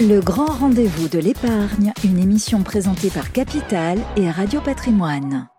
Le grand rendez-vous de l'épargne, une émission présentée par Capital et Radio Patrimoine.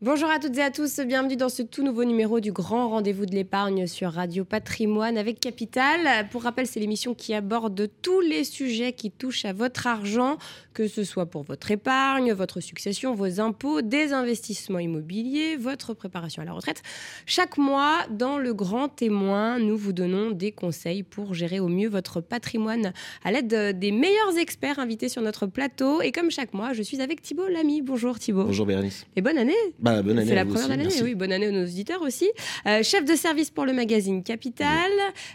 Bonjour à toutes et à tous, bienvenue dans ce tout nouveau numéro du grand rendez-vous de l'épargne sur Radio Patrimoine avec Capital. Pour rappel, c'est l'émission qui aborde tous les sujets qui touchent à votre argent, que ce soit pour votre épargne, votre succession, vos impôts, des investissements immobiliers, votre préparation à la retraite. Chaque mois, dans le grand témoin, nous vous donnons des conseils pour gérer au mieux votre patrimoine à l'aide des meilleurs experts invités sur notre plateau. Et comme chaque mois, je suis avec Thibault Lamy. Bonjour Thibault. Bonjour Bérénice. Et bonne année. Bah, bonne année. C'est la première année, oui, bonne année à nos auditeurs aussi. Euh, chef de service pour le magazine Capital.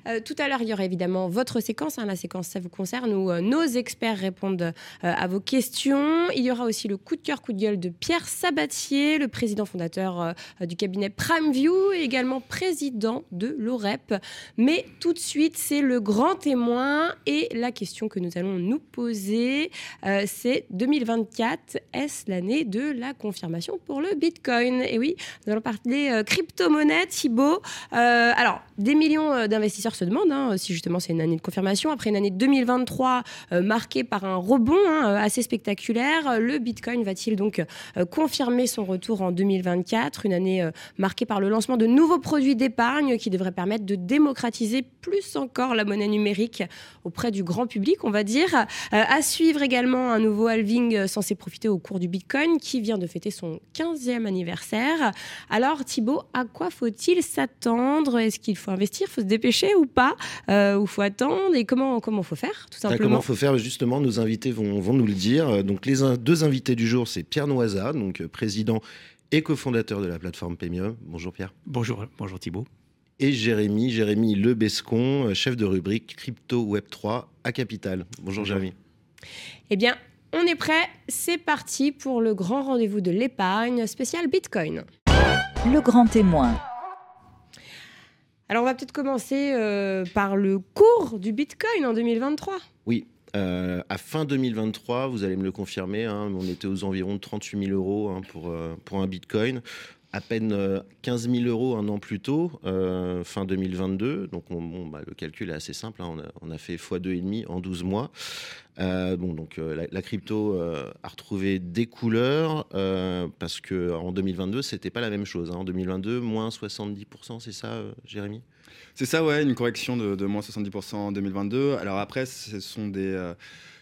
Euh, tout à l'heure, il y aura évidemment votre séquence. hein, la séquence, ça vous concerne, où euh, nos experts répondent à vos questions. Il y aura aussi le coup de cœur, coup de gueule de Pierre Sabatier, le président fondateur euh, du cabinet PrimeView et également président de l'OREP. Mais tout de suite, c'est le grand témoin et la question que nous allons nous poser, euh, c'est 2024, est-ce l'année de la confirmation pour le Bitcoin? Et oui, nous allons parler euh, crypto-monnaie, Thibaut. Alors, des millions d'investisseurs se demandent hein, si justement c'est une année de confirmation. Après une année 2023 euh, marquée par un rebond hein, assez spectaculaire, euh, le Bitcoin va-t-il donc euh, confirmer son retour en 2024 Une année euh, marquée par le lancement de nouveaux produits d'épargne qui devraient permettre de démocratiser plus encore la monnaie numérique auprès du grand public, on va dire. Euh, à suivre également un nouveau halving euh, censé profiter au cours du Bitcoin qui vient de fêter son 15e anniversaire. Alors Thibaut, à quoi faut-il s'attendre? Est-ce qu'il faut investir, faut se dépêcher ou pas? Euh, Ou faut attendre? Et comment comment faut faire tout Ah, simplement? Comment faut faire? Justement, nos invités vont, vont nous le dire. Donc, les in- deux invités du jour, c'est Pierre Noisa, donc euh, président et cofondateur de la plateforme Pemium. Bonjour Pierre. Bonjour, bonjour Thibault. Et Jérémy, Jérémy Lebescon, euh, chef de rubrique crypto Web 3 à Capital. Bonjour Jérémy. Eh bien, on est prêt, c'est parti pour le grand rendez-vous de l'épargne spécial Bitcoin. Le grand témoin. Alors on va peut-être commencer euh, par le cours du Bitcoin en 2023. Oui. Euh, à fin 2023, vous allez me le confirmer, hein, on était aux environs de 38 000 euros hein, pour, euh, pour un bitcoin. À peine euh, 15 000 euros un an plus tôt, euh, fin 2022. Donc, on- bon, bah, le calcul est assez simple. hein, on, a, fait x2,5 en 12 mois. Euh, bon, donc, euh, la, crypto euh, a retrouvé des couleurs euh, parce qu'en 2022, c'était pas la même chose. hein. En 2022, moins 70%, c'est ça, euh, Jérémy? C'est ça, ouais, une correction de, de moins 70% en 2022. Alors après, ce sont des, euh,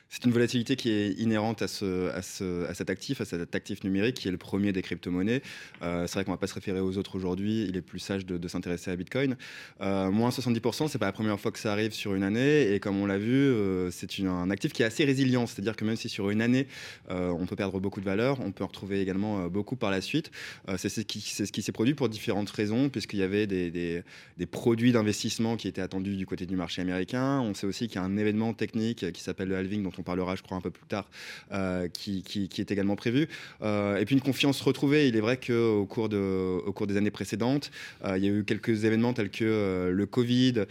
c'est une volatilité qui est inhérente à, ce, à, ce- à cet actif, à cet actif numérique qui est le premier des crypto-monnaies. Euh, c'est vrai qu'on va pas se référer aux autres aujourd'hui. Il est plus sage de, s'intéresser à Bitcoin. Euh, moins 70%, c'est pas la première fois que ça arrive sur une année. Et comme on l'a vu, euh, c'est un actif qui est assez résilient. C'est-à-dire que même si sur une année, on peut perdre beaucoup de valeur, on peut en retrouver également beaucoup par la suite. C'est ce qui, s'est produit pour différentes raisons, puisqu'il y avait des, produits d'investissement qui étaient attendus du côté du marché américain. On sait aussi qu'il y a un événement technique qui s'appelle le halving, on parlera, je crois, un peu plus tard, euh, qui, est également prévu. Euh, et puis une confiance retrouvée. Il est vrai qu'au cours, de, cours des années précédentes, euh, il y a eu quelques événements tels que le Covid,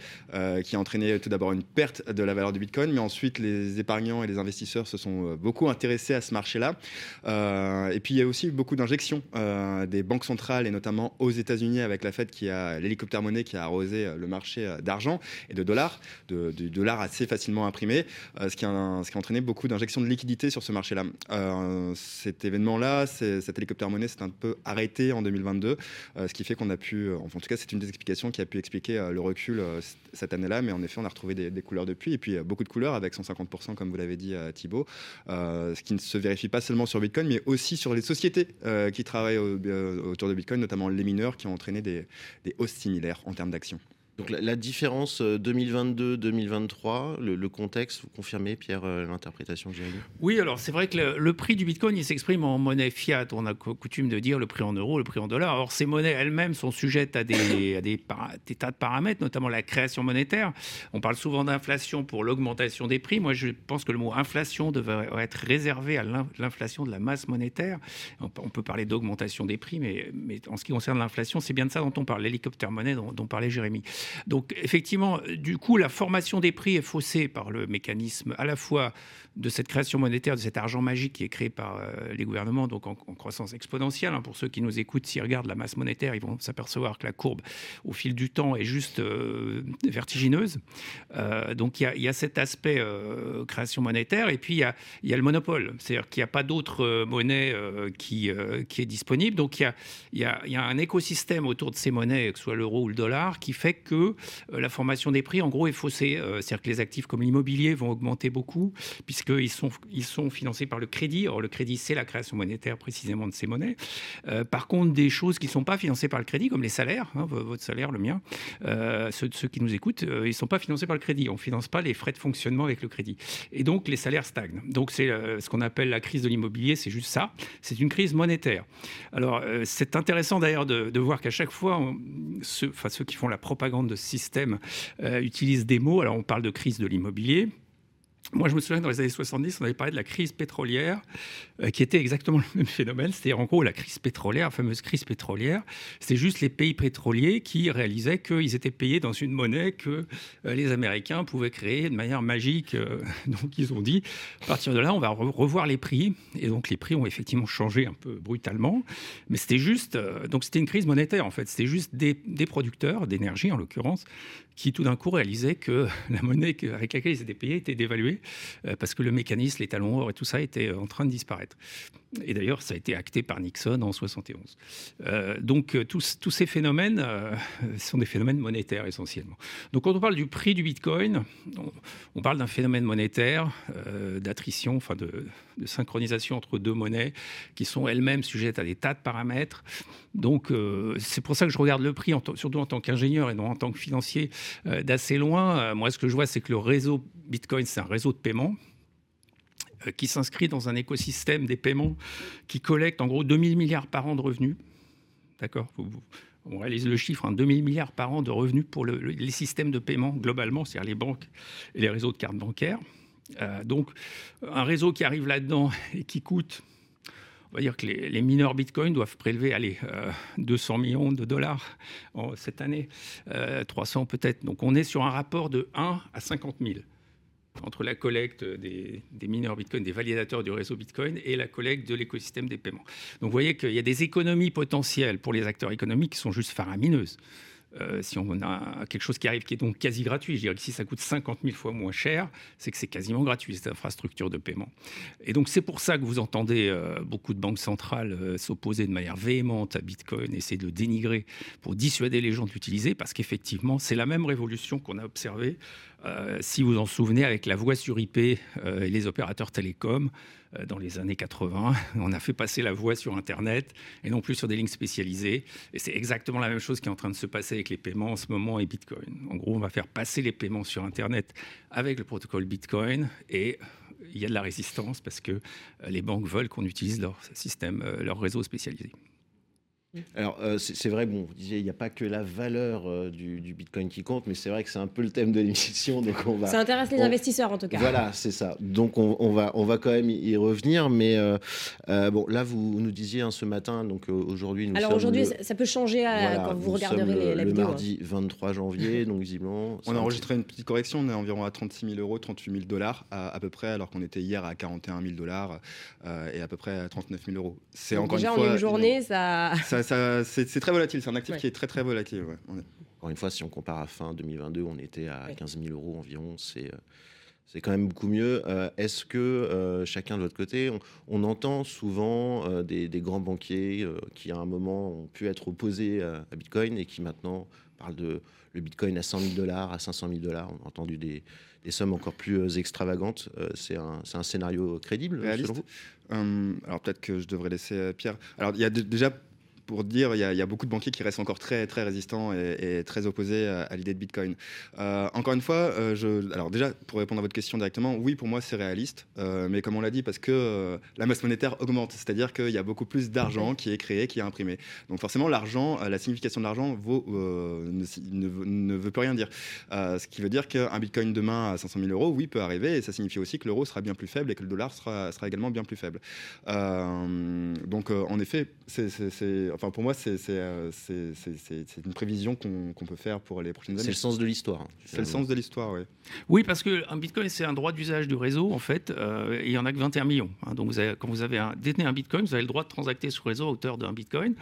qui a entraîné tout d'abord une perte de la valeur du Bitcoin, mais ensuite les épargnants et les investisseurs se sont beaucoup intéressés à ce marché-là. Et puis il y a aussi beaucoup d'injections des banques centrales et notamment aux États-Unis avec la Fed qui a l'hélicoptère monnaie qui a arrosé le marché d'argent et de dollars, de, du dollar assez facilement imprimé, euh, ce, qui a, entraîné beaucoup d'injections de liquidités sur ce marché-là. Euh, cet événement-là, cet hélicoptère monnaie s'est un peu arrêté en 2022, euh, ce qui fait qu'on a pu, euh, en tout cas c'est une des explications qui a pu expliquer le recul cette année-là, mais en effet on a retrouvé des, couleurs depuis et puis beaucoup de couleurs avec 150% comme vous l'avez dit. Euh, ce qui ne se vérifie pas seulement sur Bitcoin, mais aussi sur les sociétés qui travaillent au- autour de Bitcoin, notamment les mineurs, qui ont entraîné des, des hausses similaires en termes d'action. Donc la, la différence euh, 2022-2023, le, le contexte, vous confirmez, Pierre, euh, l'interprétation que j'ai eue? Oui, alors c'est vrai que le, le prix du Bitcoin, il s'exprime en monnaie fiat. On a cou- coutume de dire le prix en euros, le prix en dollars. Or, ces monnaies elles-mêmes sont sujettes à des, à des, para- des tas de paramètres, notamment la création monétaire. On parle souvent d'inflation pour l'augmentation des prix. Moi, je pense que le mot inflation devrait être réservé à l'in- l'inflation de la masse monétaire. On peut, on peut parler d'augmentation des prix, mais, mais en ce qui concerne l'inflation, c'est bien de ça dont on parle, l'hélicoptère monnaie dont, dont parlait Jérémy. Donc effectivement, du coup, la formation des prix est faussée par le mécanisme à la fois de cette création monétaire, de cet argent magique qui est créé par euh, les gouvernements, donc en, croissance exponentielle. Hein. Pour ceux qui nous écoutent, s'ils regardent la masse monétaire, ils vont s'apercevoir que la courbe, au fil du temps, est juste euh, vertigineuse. Euh, donc il y, a cet aspect création monétaire, et puis il y a, le monopole, c'est-à-dire qu'il n'y a pas d'autre monnaie qui, qui est disponible. Donc il y a, un écosystème autour de ces monnaies, que ce soit l'euro ou le dollar, qui fait que la formation des prix, en gros, est faussée. c'est-à-dire que les actifs comme l'immobilier vont augmenter beaucoup, puisque qu'ils sont, ils sont financés par le crédit. Or, le crédit, c'est la création monétaire précisément de ces monnaies. Euh, par contre, des choses qui ne sont pas financées par le crédit, comme les salaires, hein, votre salaire, le mien, euh, ceux, qui nous écoutent, euh, ils ne sont pas financés par le crédit. On ne finance pas les frais de fonctionnement avec le crédit. Et donc, les salaires stagnent. Donc, c'est ce qu'on appelle la crise de l'immobilier, c'est juste ça. C'est une crise monétaire. Alors, c'est intéressant d'ailleurs de, voir qu'à chaque fois, ceux, ceux qui font la propagande de ce système utilisent des mots. Alors, on parle de crise de l'immobilier. Moi, je me souviens dans les années 70, on avait parlé de la crise pétrolière, euh, qui était exactement le même phénomène. C'est-à-dire, en gros, la crise pétrolière, la fameuse crise pétrolière, c'est juste les pays pétroliers qui réalisaient qu'ils étaient payés dans une monnaie que euh, les Américains pouvaient créer de manière magique. Euh, donc, ils ont dit, à partir de là, on va revoir les prix. Et donc, les prix ont effectivement changé un peu brutalement. Mais c'était juste, donc c'était une crise monétaire, en fait. C'était juste des, des producteurs d'énergie, en l'occurrence, qui tout d'un coup réalisaient que la monnaie avec laquelle ils étaient payés était dévaluée euh, parce que le mécanisme, les talons or et tout ça était en train de disparaître. Et d'ailleurs, ça a été acté par Nixon en 71. Euh, donc euh, tous, tous, ces phénomènes sont des phénomènes monétaires essentiellement. Donc quand on parle du prix du Bitcoin, on, parle d'un phénomène monétaire, d'attrition, enfin de, de, synchronisation entre deux monnaies qui sont elles-mêmes sujettes à des tas de paramètres. Donc c'est pour ça que je regarde le prix, surtout en tant qu'ingénieur et non en tant que financier, d'assez loin. moi, ce que je vois, c'est que le réseau Bitcoin, c'est un réseau de paiement euh, qui s'inscrit dans un écosystème des paiements qui collecte en gros 2000 milliards par an de revenus. D'accord? On réalise le chiffre, 2000 hein, milliards par an de revenus pour les systèmes de paiement globalement, c'est-à-dire les banques et les réseaux de cartes bancaires. Euh, donc, un réseau qui arrive là-dedans et qui coûte, on va dire que les, mineurs Bitcoin doivent prélever, allez, 200 euh, millions de dollars cette année, 300 peut-être. Donc, on est sur un rapport de 1 à 50 000 entre la collecte des, mineurs Bitcoin, des validateurs du réseau Bitcoin et la collecte de l'écosystème des paiements. Donc vous voyez qu'il y a des économies potentielles pour les acteurs économiques qui sont juste faramineuses. Euh, si on a quelque chose qui arrive qui est donc quasi gratuit, je dirais que si ça coûte 50 000 fois moins cher, c'est que c'est quasiment gratuit, cette infrastructure de paiement. Et donc c'est pour ça que vous entendez euh, beaucoup de banques centrales euh, s'opposer de manière véhémente à Bitcoin, essayer de le dénigrer pour dissuader les gens d'utiliser, parce qu'effectivement, c'est la même révolution qu'on a observée, si vous en souvenez, avec la voix sur IP et les opérateurs télécoms. Euh, dans les années 80. On a fait passer la voix sur Internet et non plus sur des lignes spécialisées. Et c'est exactement la même chose qui est en train de se passer avec les paiements en ce moment et Bitcoin. En gros, on va faire passer les paiements sur Internet avec le protocole Bitcoin et il y a de la résistance parce que euh, les banques veulent qu'on utilise leur système, euh, leur réseau spécialisé. Alors, euh, c'est vrai, bon, vous disiez, il n'y a pas que la valeur euh, du, Bitcoin qui compte, mais c'est vrai que c'est un peu le thème de l'émission. Donc on va, ça intéresse les investisseurs, en tout cas. Voilà, c'est ça. Donc, on, va, on va quand même y revenir. Mais euh, bon, là, vous nous disiez hein, ce matin, donc aujourd'hui. Alors, aujourd'hui, ça peut changer quand vous regarderez les, la le vidéo. Le mardi 23 janvier, donc visiblement. On a enregistré une petite correction. On est environ à 36 000 euros, 38 000 dollars à, peu près, alors qu'on était hier à 41 000 dollars et à peu près à 39 000 euros. C'est encore une fois. en une journée, ça c'est très volatile. C'est un actif qui est très très volatile. Encore une fois, si on compare à fin 2022, on était à 15 000 euros environ. C'est euh, c'est quand même beaucoup mieux. Euh, est-ce que euh, chacun de l'autre côté, on, entend souvent des, grands banquiers qui à un moment ont pu être opposés à, Bitcoin et qui maintenant parlent de le Bitcoin à 100 000 dollars, à 500 000 dollars. On a entendu des, sommes encore plus extravagantes. c'est un, un, scénario crédible Réaliste. selon vous Alors peut-être que je devrais laisser Pierre. Alors il y a déjà pour dire, il y, a, beaucoup de banquiers qui restent encore très, très résistants et, très opposés à, l'idée de Bitcoin. Euh, encore une fois, euh, je, alors déjà, pour répondre à votre question directement, oui, pour moi, c'est réaliste. Euh, mais comme on l'a dit, parce que la masse monétaire augmente, c'est-à-dire qu'il y a beaucoup plus d'argent qui est créé, qui est imprimé. Donc forcément, l'argent, la signification de l'argent vaut, ne, veut plus rien dire. ce qui veut dire qu'un Bitcoin demain à 500 000 euros, oui, peut arriver, et ça signifie aussi que l'euro sera bien plus faible et que le dollar sera, sera également bien plus faible. donc en effet, c'est enfin, pour moi, c'est c'est- c'est- c'est- c'est- c'est une prévision qu'on peut faire pour les prochaines C'est années. le sens de l'histoire. hein, C'est le sens de l'histoire, oui. Oui, parce qu'un bitcoin, c'est un droit d'usage du réseau, en fait, euh, et il n'y en a que 21 millions. hein. donc, vous avez- quand vous avez un, détenez un bitcoin, vous avez le droit de transacter sur le réseau à hauteur d'un bitcoin.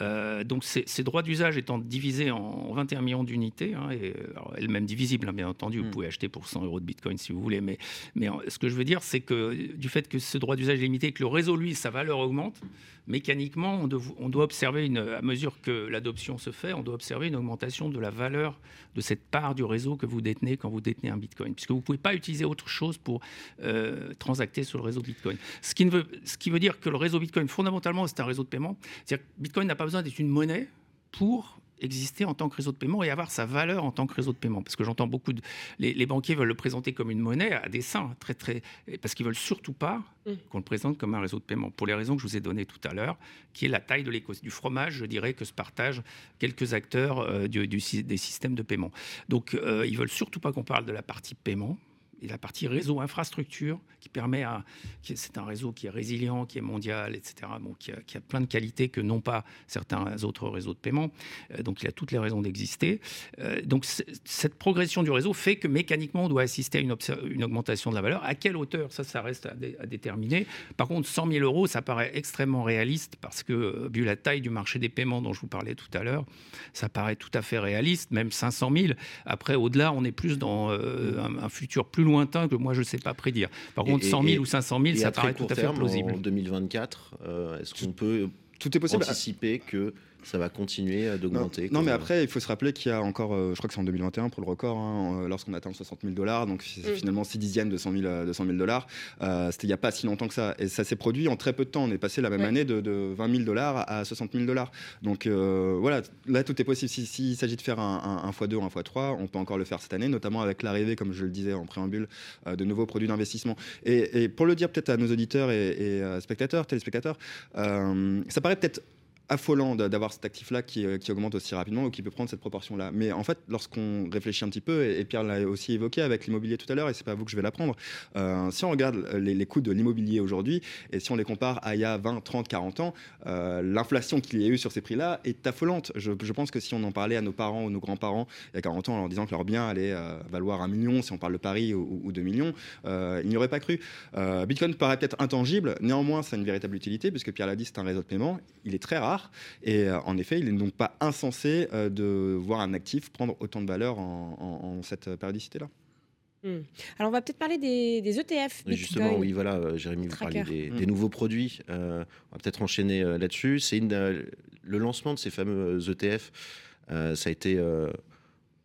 Euh, donc, ces, droits d'usage étant divisés en 21 millions d'unités, hein, et euh, elles-mêmes divisibles, hein, bien entendu, vous Mm. pouvez acheter pour 100 euros de bitcoin si vous voulez, mais, mais en- ce que je veux dire, c'est que du fait que ce droit d'usage est limité, que le réseau, lui, sa valeur augmente, mécaniquement, on, doit observer, une, à mesure que l'adoption se fait, on doit observer une augmentation de la valeur de cette part du réseau que vous détenez quand vous détenez un bitcoin. Puisque vous ne pouvez pas utiliser autre chose pour euh, transacter sur le réseau bitcoin. Ce qui, veut, ce qui veut dire que le réseau bitcoin, fondamentalement, c'est un réseau de paiement. C'est-à-dire que bitcoin n'a pas besoin d'être une monnaie pour exister en tant que réseau de paiement et avoir sa valeur en tant que réseau de paiement. Parce que j'entends beaucoup de... Les, les banquiers veulent le présenter comme une monnaie à dessein, très, très... parce qu'ils veulent surtout pas Mm. qu'on le présente comme un réseau de paiement, pour les raisons que je vous ai données tout à l'heure, qui est la taille de l'éco du fromage, je dirais, que se partagent quelques acteurs euh, du- des systèmes de paiement. Donc, euh, ils veulent surtout pas qu'on parle de la partie paiement, et la partie réseau infrastructure qui permet à c'est un réseau qui est résilient qui est mondial etc bon qui a, plein de qualités que n'ont pas certains autres réseaux de paiement. Euh, donc il a toutes les raisons d'exister. Euh, donc cette progression du réseau fait que mécaniquement on doit assister à une, augmentation de la valeur. À quelle hauteur? Ça ça reste à, dé- à déterminer. Par contre 100 000 euros ça paraît extrêmement réaliste parce que euh, vu la taille du marché des paiements dont je vous parlais tout à l'heure ça paraît tout à fait réaliste même 500 000 après au-delà on est plus dans un, un futur plus lointain que moi je ne sais pas prédire par Et- contre et- 100 000 et- ou 500 000 Et ça paraît tout à fait terme, plausible En 2024, euh, est-ce qu'on peut Tout est possible. anticiper que ça va continuer à Non, d'augmenter non, comme, mais euh, après, il faut se rappeler qu'il y a encore, euh, je crois que c'est en 2021 pour le record, hein, euh, lorsqu'on atteint 60 000 dollars, donc Mm. finalement 6 dixièmes de 100 000, euh, de 100 000 dollars. Euh, C'était il n'y a pas si longtemps que ça. Et ça s'est produit en très peu de temps. On est passé la même Ouais. année de, de 20 000 dollars à 60 000 dollars. Donc euh, voilà, là tout est possible. S'il si, s'il s'agit de faire un, un, un x2 ou un x3, on peut encore le faire cette année, notamment avec l'arrivée, comme je le disais en préambule, euh, de nouveaux produits d'investissement. Et, et pour le dire peut-être à nos auditeurs et, et, euh, spectateurs, téléspectateurs, euh, ça paraît peut-être affolant d'avoir cet actif-là qui, euh, qui augmente aussi rapidement ou qui peut prendre cette proportion-là. Mais en fait, lorsqu'on réfléchit un petit peu, et, Pierre l'a aussi évoqué avec l'immobilier tout à l'heure, et c'est pas à vous que je vais l'apprendre, euh, si on regarde les, coûts de l'immobilier aujourd'hui, et si on les compare à il y a 20, 30, 40 ans, euh, l'inflation qu'il y a eu sur ces prix-là est affolante. Je, pense que si on en parlait à nos parents ou nos grands-parents il y a 40 ans en leur disant que leur bien allait euh, valoir un million, si on parle de Paris, ou, ou 2 millions, ils n'y auraient pas cru. Bitcoin paraît peut-être intangible, néanmoins, ça a une véritable utilité, puisque Pierre l'a dit, c'est un réseau de paiement. Il est très rare. Et euh, en effet, il n'est donc pas insensé euh, de voir un actif prendre autant de valeur en, en- en cette périodicité-là. Hmm. Alors, on va peut-être parler des, des ETF. Oui, Justement, oui, voilà, euh, Jérémy, vous parliez des, Mm. des nouveaux produits. Euh, on va peut-être enchaîner euh, là-dessus. C'est euh, le lancement de ces fameux ETF. euh, ça a été, euh,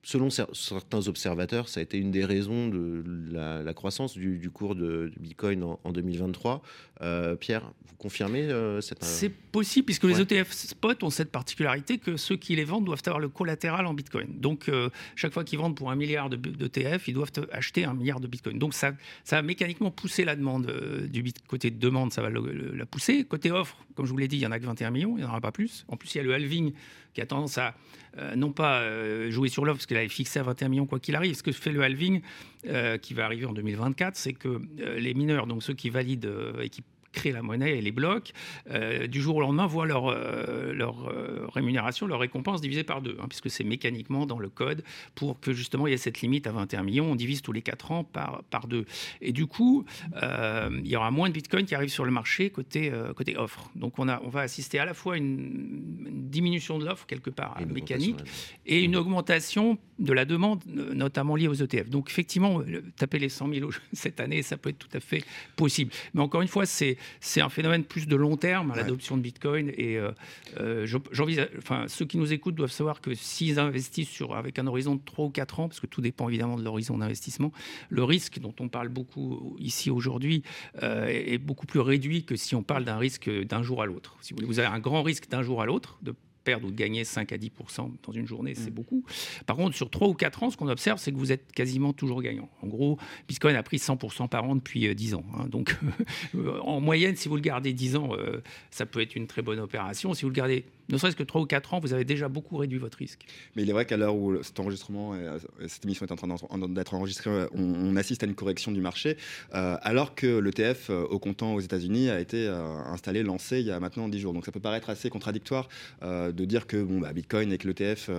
selon cer- certains observateurs, ça a été une des raisons de la, la croissance du, du cours de, de Bitcoin en, en 2023. Euh, Pierre, vous confirmez euh, cette C'est possible puisque les. ETF spot ont cette particularité que ceux qui les vendent doivent avoir le collatéral en Bitcoin. Donc euh, chaque fois qu'ils vendent pour un milliard de d'ETF, ils doivent acheter un milliard de Bitcoin. Donc ça, ça a mécaniquement poussé la demande euh, du bit côté de demande, ça va le- le- la pousser. Côté offre, comme je vous l'ai dit, il y en a que 21 millions, il n'y en aura pas plus. En plus, il y a le halving qui a tendance à euh, non pas euh, jouer sur l'offre parce qu'il avait fixé à 21 millions quoi qu'il arrive. Ce que fait le halving euh, qui va arriver en 2024, c'est que les mineurs, donc ceux qui valident et qui créent la monnaie et les blocs, euh, du jour au lendemain voient leur, euh, leur euh, rémunération, leur récompense divisée par deux, hein, puisque c'est mécaniquement dans le code pour que justement il y ait cette limite à 21 millions. On divise tous les 4 ans par, par deux. Et du coup, il y aura moins de Bitcoin qui arrivent sur le marché côté, côté offre. Donc on, a, on va assister à la fois à une, une diminution de l'offre quelque part mécanique et une augmentation de la demande, notamment liée aux ETF. Donc effectivement, taper les 100 000 cette année, ça peut être tout à fait possible. Mais encore une fois, c'est c'est un phénomène plus de long terme, à Ouais. l'adoption de Bitcoin. Et euh, euh, je- j'envisage- enfin, ceux qui nous écoutent doivent savoir que s'ils investissent sur, avec un horizon de 3 ou 4 ans, parce que tout dépend évidemment de l'horizon d'investissement, le risque dont on parle beaucoup ici aujourd'hui euh, est est beaucoup plus réduit que si on parle d'un risque d'un jour à l'autre. Si vous voulez, vous avez un grand risque d'un jour à l'autre de perdre ou de gagner 5 à 10% dans une journée, c'est Mm. beaucoup. Par contre, sur 3 ou 4 ans, ce qu'on observe, c'est que vous êtes quasiment toujours gagnant. En gros, Bitcoin a pris 100% par an depuis euh, 10 ans. hein. Donc, euh, en moyenne, si vous le gardez 10 ans, euh, ça peut être une très bonne opération. Si vous le gardez ne serait-ce que 3 ou 4 ans, vous avez déjà beaucoup réduit votre risque. Mais il est vrai qu'à l'heure où cet enregistrement, euh, cette émission est en train d'être enregistrée, euh, on, assiste à une correction du marché, euh, alors que l'ETF au comptant aux États-Unis a été installé, lancé il y a maintenant 10 jours. Donc ça peut paraître assez contradictoire de dire que bon, bah, Bitcoin et que l'ETF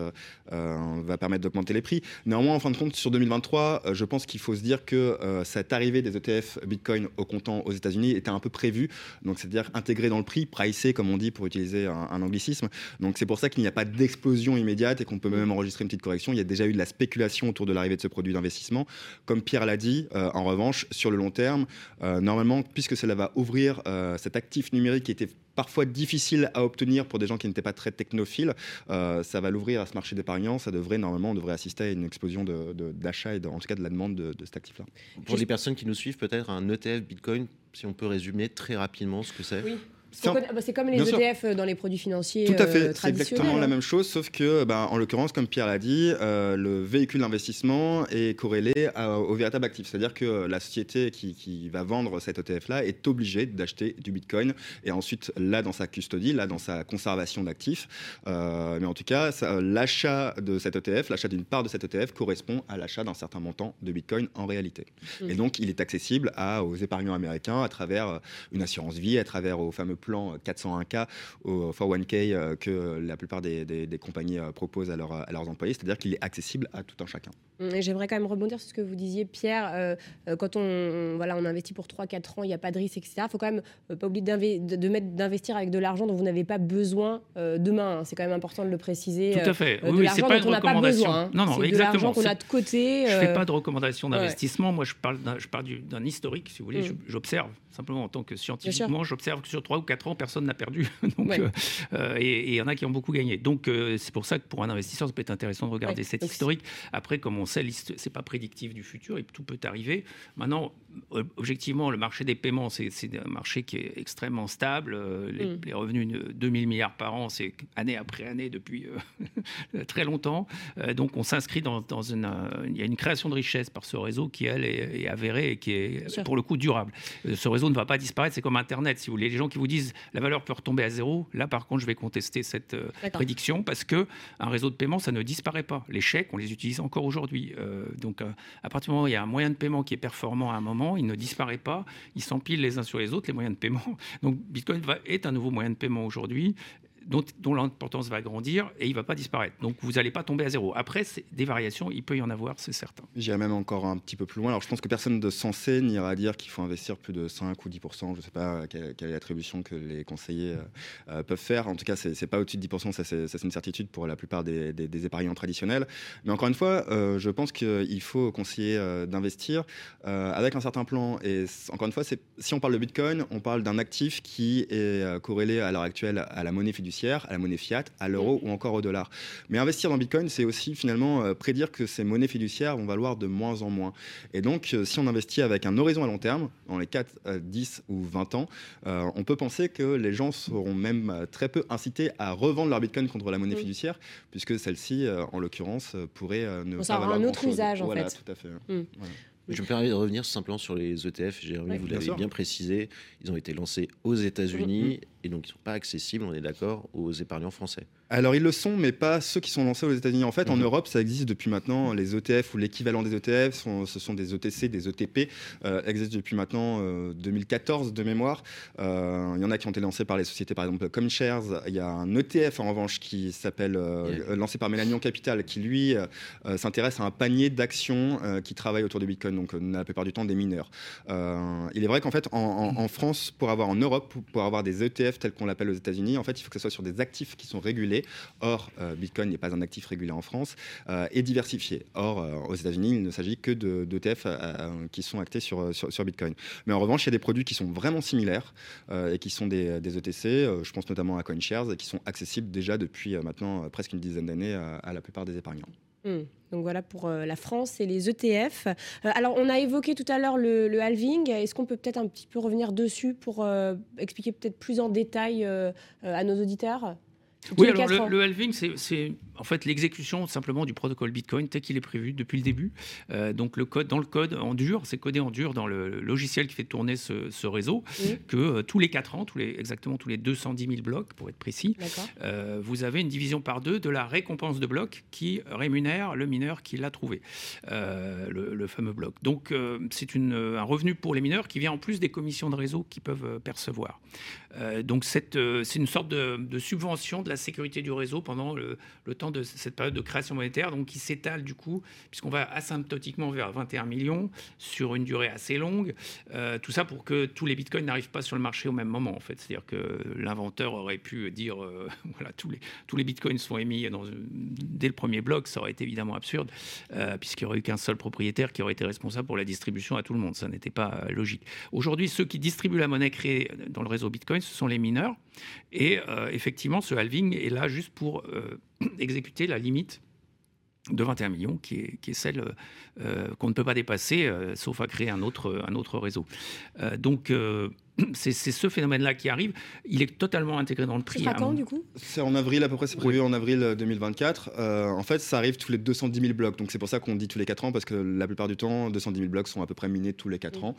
va permettre d'augmenter les prix. Néanmoins, en fin de compte, sur 2023, euh, je pense qu'il faut se dire que cette arrivée des ETF Bitcoin au comptant aux États-Unis était un peu prévue. Donc c'est-à-dire intégré dans le prix, pricé, comme on dit, pour utiliser un, un anglicisme. Donc c'est pour ça qu'il n'y a pas d'explosion immédiate et qu'on peut même enregistrer une petite correction. Il y a déjà eu de la spéculation autour de l'arrivée de ce produit d'investissement. Comme Pierre l'a dit, euh, en revanche, sur le long terme, euh, normalement, puisque cela va ouvrir euh, cet actif numérique qui était parfois difficile à obtenir pour des gens qui n'étaient pas très technophiles, euh, ça va l'ouvrir à ce marché d'épargnants. Ça devrait normalement, on devrait assister à une explosion d'achat de, de, d'achat et de- en tout cas de la demande de, de cet actif-là. Pour les personnes qui nous suivent, peut-être un ETF Bitcoin, si on peut résumer très rapidement ce que c'est. Oui. C'est bah, C'est comme les Bien sûr. ETF dans les produits financiers Tout à euh, fait, c'est traditionnels, exactement la hein. même chose, sauf que, ben, en l'occurrence, comme Pierre l'a dit, euh, le véhicule d'investissement est corrélé à- au véritable actif. C'est-à-dire que la société qui, qui va vendre cet ETF-là est obligée d'acheter du Bitcoin et ensuite, là, dans sa custodie, là, dans sa conservation d'actifs. Euh, mais en tout cas, l'achat de cet ETF, l'achat d'une part de cet ETF correspond à l'achat d'un certain montant de Bitcoin en réalité. Mm. Et donc, il est accessible à, aux épargnants américains à travers euh, une assurance vie, à travers au fameux plan 401k, au 401k euh, que la plupart des, des- des compagnies euh, proposent à, leurs- à leurs employés, c'est-à-dire qu'il est accessible à tout un chacun. Et J'aimerais quand même rebondir sur ce que vous disiez, Pierre. Euh, quand on, on- voilà, on investit pour 3-4 ans, il n'y a pas de risque, etc. Il faut quand même euh, pas oublier de, de mettre- d'investir avec de l'argent dont vous n'avez pas besoin euh, demain. hein. C'est quand même important de le préciser. Tout à fait. euh, oui, de oui, c'est l'argent pas dont une on n'a pas recommandation. besoin. hein. Non, non, C'est de exactement. l'argent qu'on a de côté. Je ne fais pas de recommandation ouais. d'investissement. Moi, je parle d'un, je parle du- d'un historique, si vous voulez. Je- J'observe simplement en tant que scientifiquement, j'observe que sur 3 ou 4 ans, personne n'a perdu. Donc, Ouais. euh, euh, et il y en a qui ont beaucoup gagné. Donc, euh, c'est pour ça que pour un investisseur, ça peut être intéressant de regarder Ouais. cet Donc, historique. Après, comme on sait, c'est pas prédictif du futur et tout peut arriver. Maintenant, objectivement, le marché des paiements, c'est un marché qui est extrêmement stable. Les, Mm. les revenus de 2000 milliards par an, c'est année après année depuis euh, très longtemps. Donc, on s'inscrit dans, dans une, il y a une création de richesse par ce réseau qui elle est, est avérée et qui est pour le coup durable. Ce réseau ne va pas disparaître. C'est comme Internet, si vous voulez. Les gens qui vous disent la valeur peut retomber à zéro. Là, par contre, je vais contester cette euh, prédiction parce que un réseau de paiement, ça ne disparaît pas. Les chèques, on les utilise encore aujourd'hui. Euh, donc, euh, à partir du moment où il y a un moyen de paiement qui est performant à un moment, il ne disparaît pas. Ils s'empilent les uns sur les autres, les moyens de paiement. Donc, Bitcoin va, est un nouveau moyen de paiement aujourd'hui. Dont, l'importance va grandir et il ne va pas disparaître. Donc vous n'allez pas tomber à zéro. Après, des variations, il peut y en avoir, c'est certain. J'irai même encore un petit peu plus loin. Alors, je pense que personne de sensé n'ira dire qu'il faut investir plus de 5 ou 10%. Je ne sais pas quelle, quelle est l'attribution que les conseillers euh, euh, peuvent faire. En tout cas, c'est c'est pas au-dessus de 10%. Ça, c'est une certitude pour la plupart des, épargnants traditionnels. Mais encore une fois, euh, je pense qu'il faut conseiller euh, d'investir euh, avec un certain plan. Et encore une fois, si on parle de Bitcoin, on parle d'un actif qui est euh, corrélé à l'heure actuelle à la monnaie fiduciaire, à la monnaie fiat, à l'euro ou encore au dollar. Mais investir dans Bitcoin, c'est aussi finalement euh, prédire que ces monnaies fiduciaires vont valoir de moins en moins. Et donc, euh, si on investit avec un horizon à long terme, dans les 4, euh, 10 ou 20 ans, euh, on peut penser que les gens seront même euh, très peu incités à revendre leur Bitcoin contre la monnaie Mm. fiduciaire, puisque celle-ci, euh, en l'occurrence, euh, pourrait euh, ne Bon, pas valoir un autre usage, en voilà, fait. tout à fait. Je me permets de revenir simplement sur les ETF. Jérémy, Ouais. vous l'avez bien précisé. Ils ont été lancés aux États-Unis et donc ils ne sont pas accessibles, on est d'accord, aux épargnants français. Alors ils le sont, mais pas ceux qui sont lancés aux États-Unis. En fait, en Mhm. Europe, ça existe depuis maintenant. Les ETF ou l'équivalent des ETF, sont- ce sont des ETC, des ETP, euh, existent depuis maintenant euh, 2014 de mémoire. Euh, Il y en a qui ont été lancés par les sociétés, par exemple comme Shares. Il y a un ETF en revanche qui s'appelle euh, Yeah. euh, lancé par Mélanion Capital, qui lui euh, euh, s'intéresse à un panier d'actions euh, qui travaillent autour de Bitcoin, donc euh, la plupart du temps des mineurs. Euh, il est vrai qu'en fait, en, en- en France, pour avoir en Europe, pour avoir des ETF tels qu'on l'appelle aux États-Unis, en fait, il faut que ce soit sur des actifs qui sont régulés. Or, euh, Bitcoin n'est pas un actif régulé en France euh, et diversifié. Or, euh, aux États-Unis, il ne s'agit que de- d'ETF euh, qui sont actés sur, Bitcoin. Mais en revanche, il y a des produits qui sont vraiment similaires et qui sont des, des ETC. je pense notamment à CoinShares et qui sont accessibles déjà depuis maintenant presque une dizaine d'années à la plupart des épargnants. Hmm. Donc voilà pour euh, la France et les ETF. Euh, alors on a évoqué tout à l'heure le, le halving. Est-ce qu'on peut peut-être un petit peu revenir dessus pour euh, expliquer peut-être plus en détail à nos auditeurs? Oui, alors le, le halving, c'est- en fait l'exécution simplement du protocole Bitcoin tel qu'il est prévu depuis le début. Euh, donc le code, dans le code en dur, c'est codé en dur dans le logiciel qui fait tourner ce, ce réseau, Oui. que euh, tous les 4 ans, tous les, exactement tous les 210 000 blocs pour être précis, euh, vous avez une division par deux de la récompense de bloc qui rémunère le mineur qui l'a trouvé, le, le fameux bloc. Donc c'est un revenu pour les mineurs qui vient en plus des commissions de réseau qu'ils peuvent percevoir. Donc c'est une sorte de, de subvention de la sécurité du réseau pendant le, temps de cette période de création monétaire, donc qui s'étale du coup, puisqu'on va asymptotiquement vers 21 millions sur une durée assez longue. Euh, tout ça pour que tous les bitcoins n'arrivent pas sur le marché au même moment, en fait. C'est-à-dire que l'inventeur aurait pu dire, euh, voilà, tous les, tous les bitcoins sont émis dès le premier bloc, ça aurait été évidemment absurde, euh, puisqu'il n'y aurait eu qu'un seul propriétaire qui aurait été responsable pour la distribution à tout le monde. Ça n'était pas logique. Aujourd'hui, ceux qui distribuent la monnaie créée dans le réseau Bitcoin, ce sont les mineurs. Et effectivement, ce halving est là juste pour euh, exécuter la limite de 21 millions, qui est, qui est celle euh, qu'on ne peut pas dépasser, euh, sauf à créer un autre, un autre réseau. Donc, c'est c'est ce phénomène-là qui arrive. Il est totalement intégré dans le prix. à quand mon- du coup? C'est en avril à peu près, c'est prévu en avril euh, 2024. Euh, en fait, ça arrive tous les 210 000 blocs. Donc c'est pour ça qu'on dit tous les 4 ans, parce que la plupart du temps, 210 000 blocs sont à peu près minés tous les 4 Oui. ans.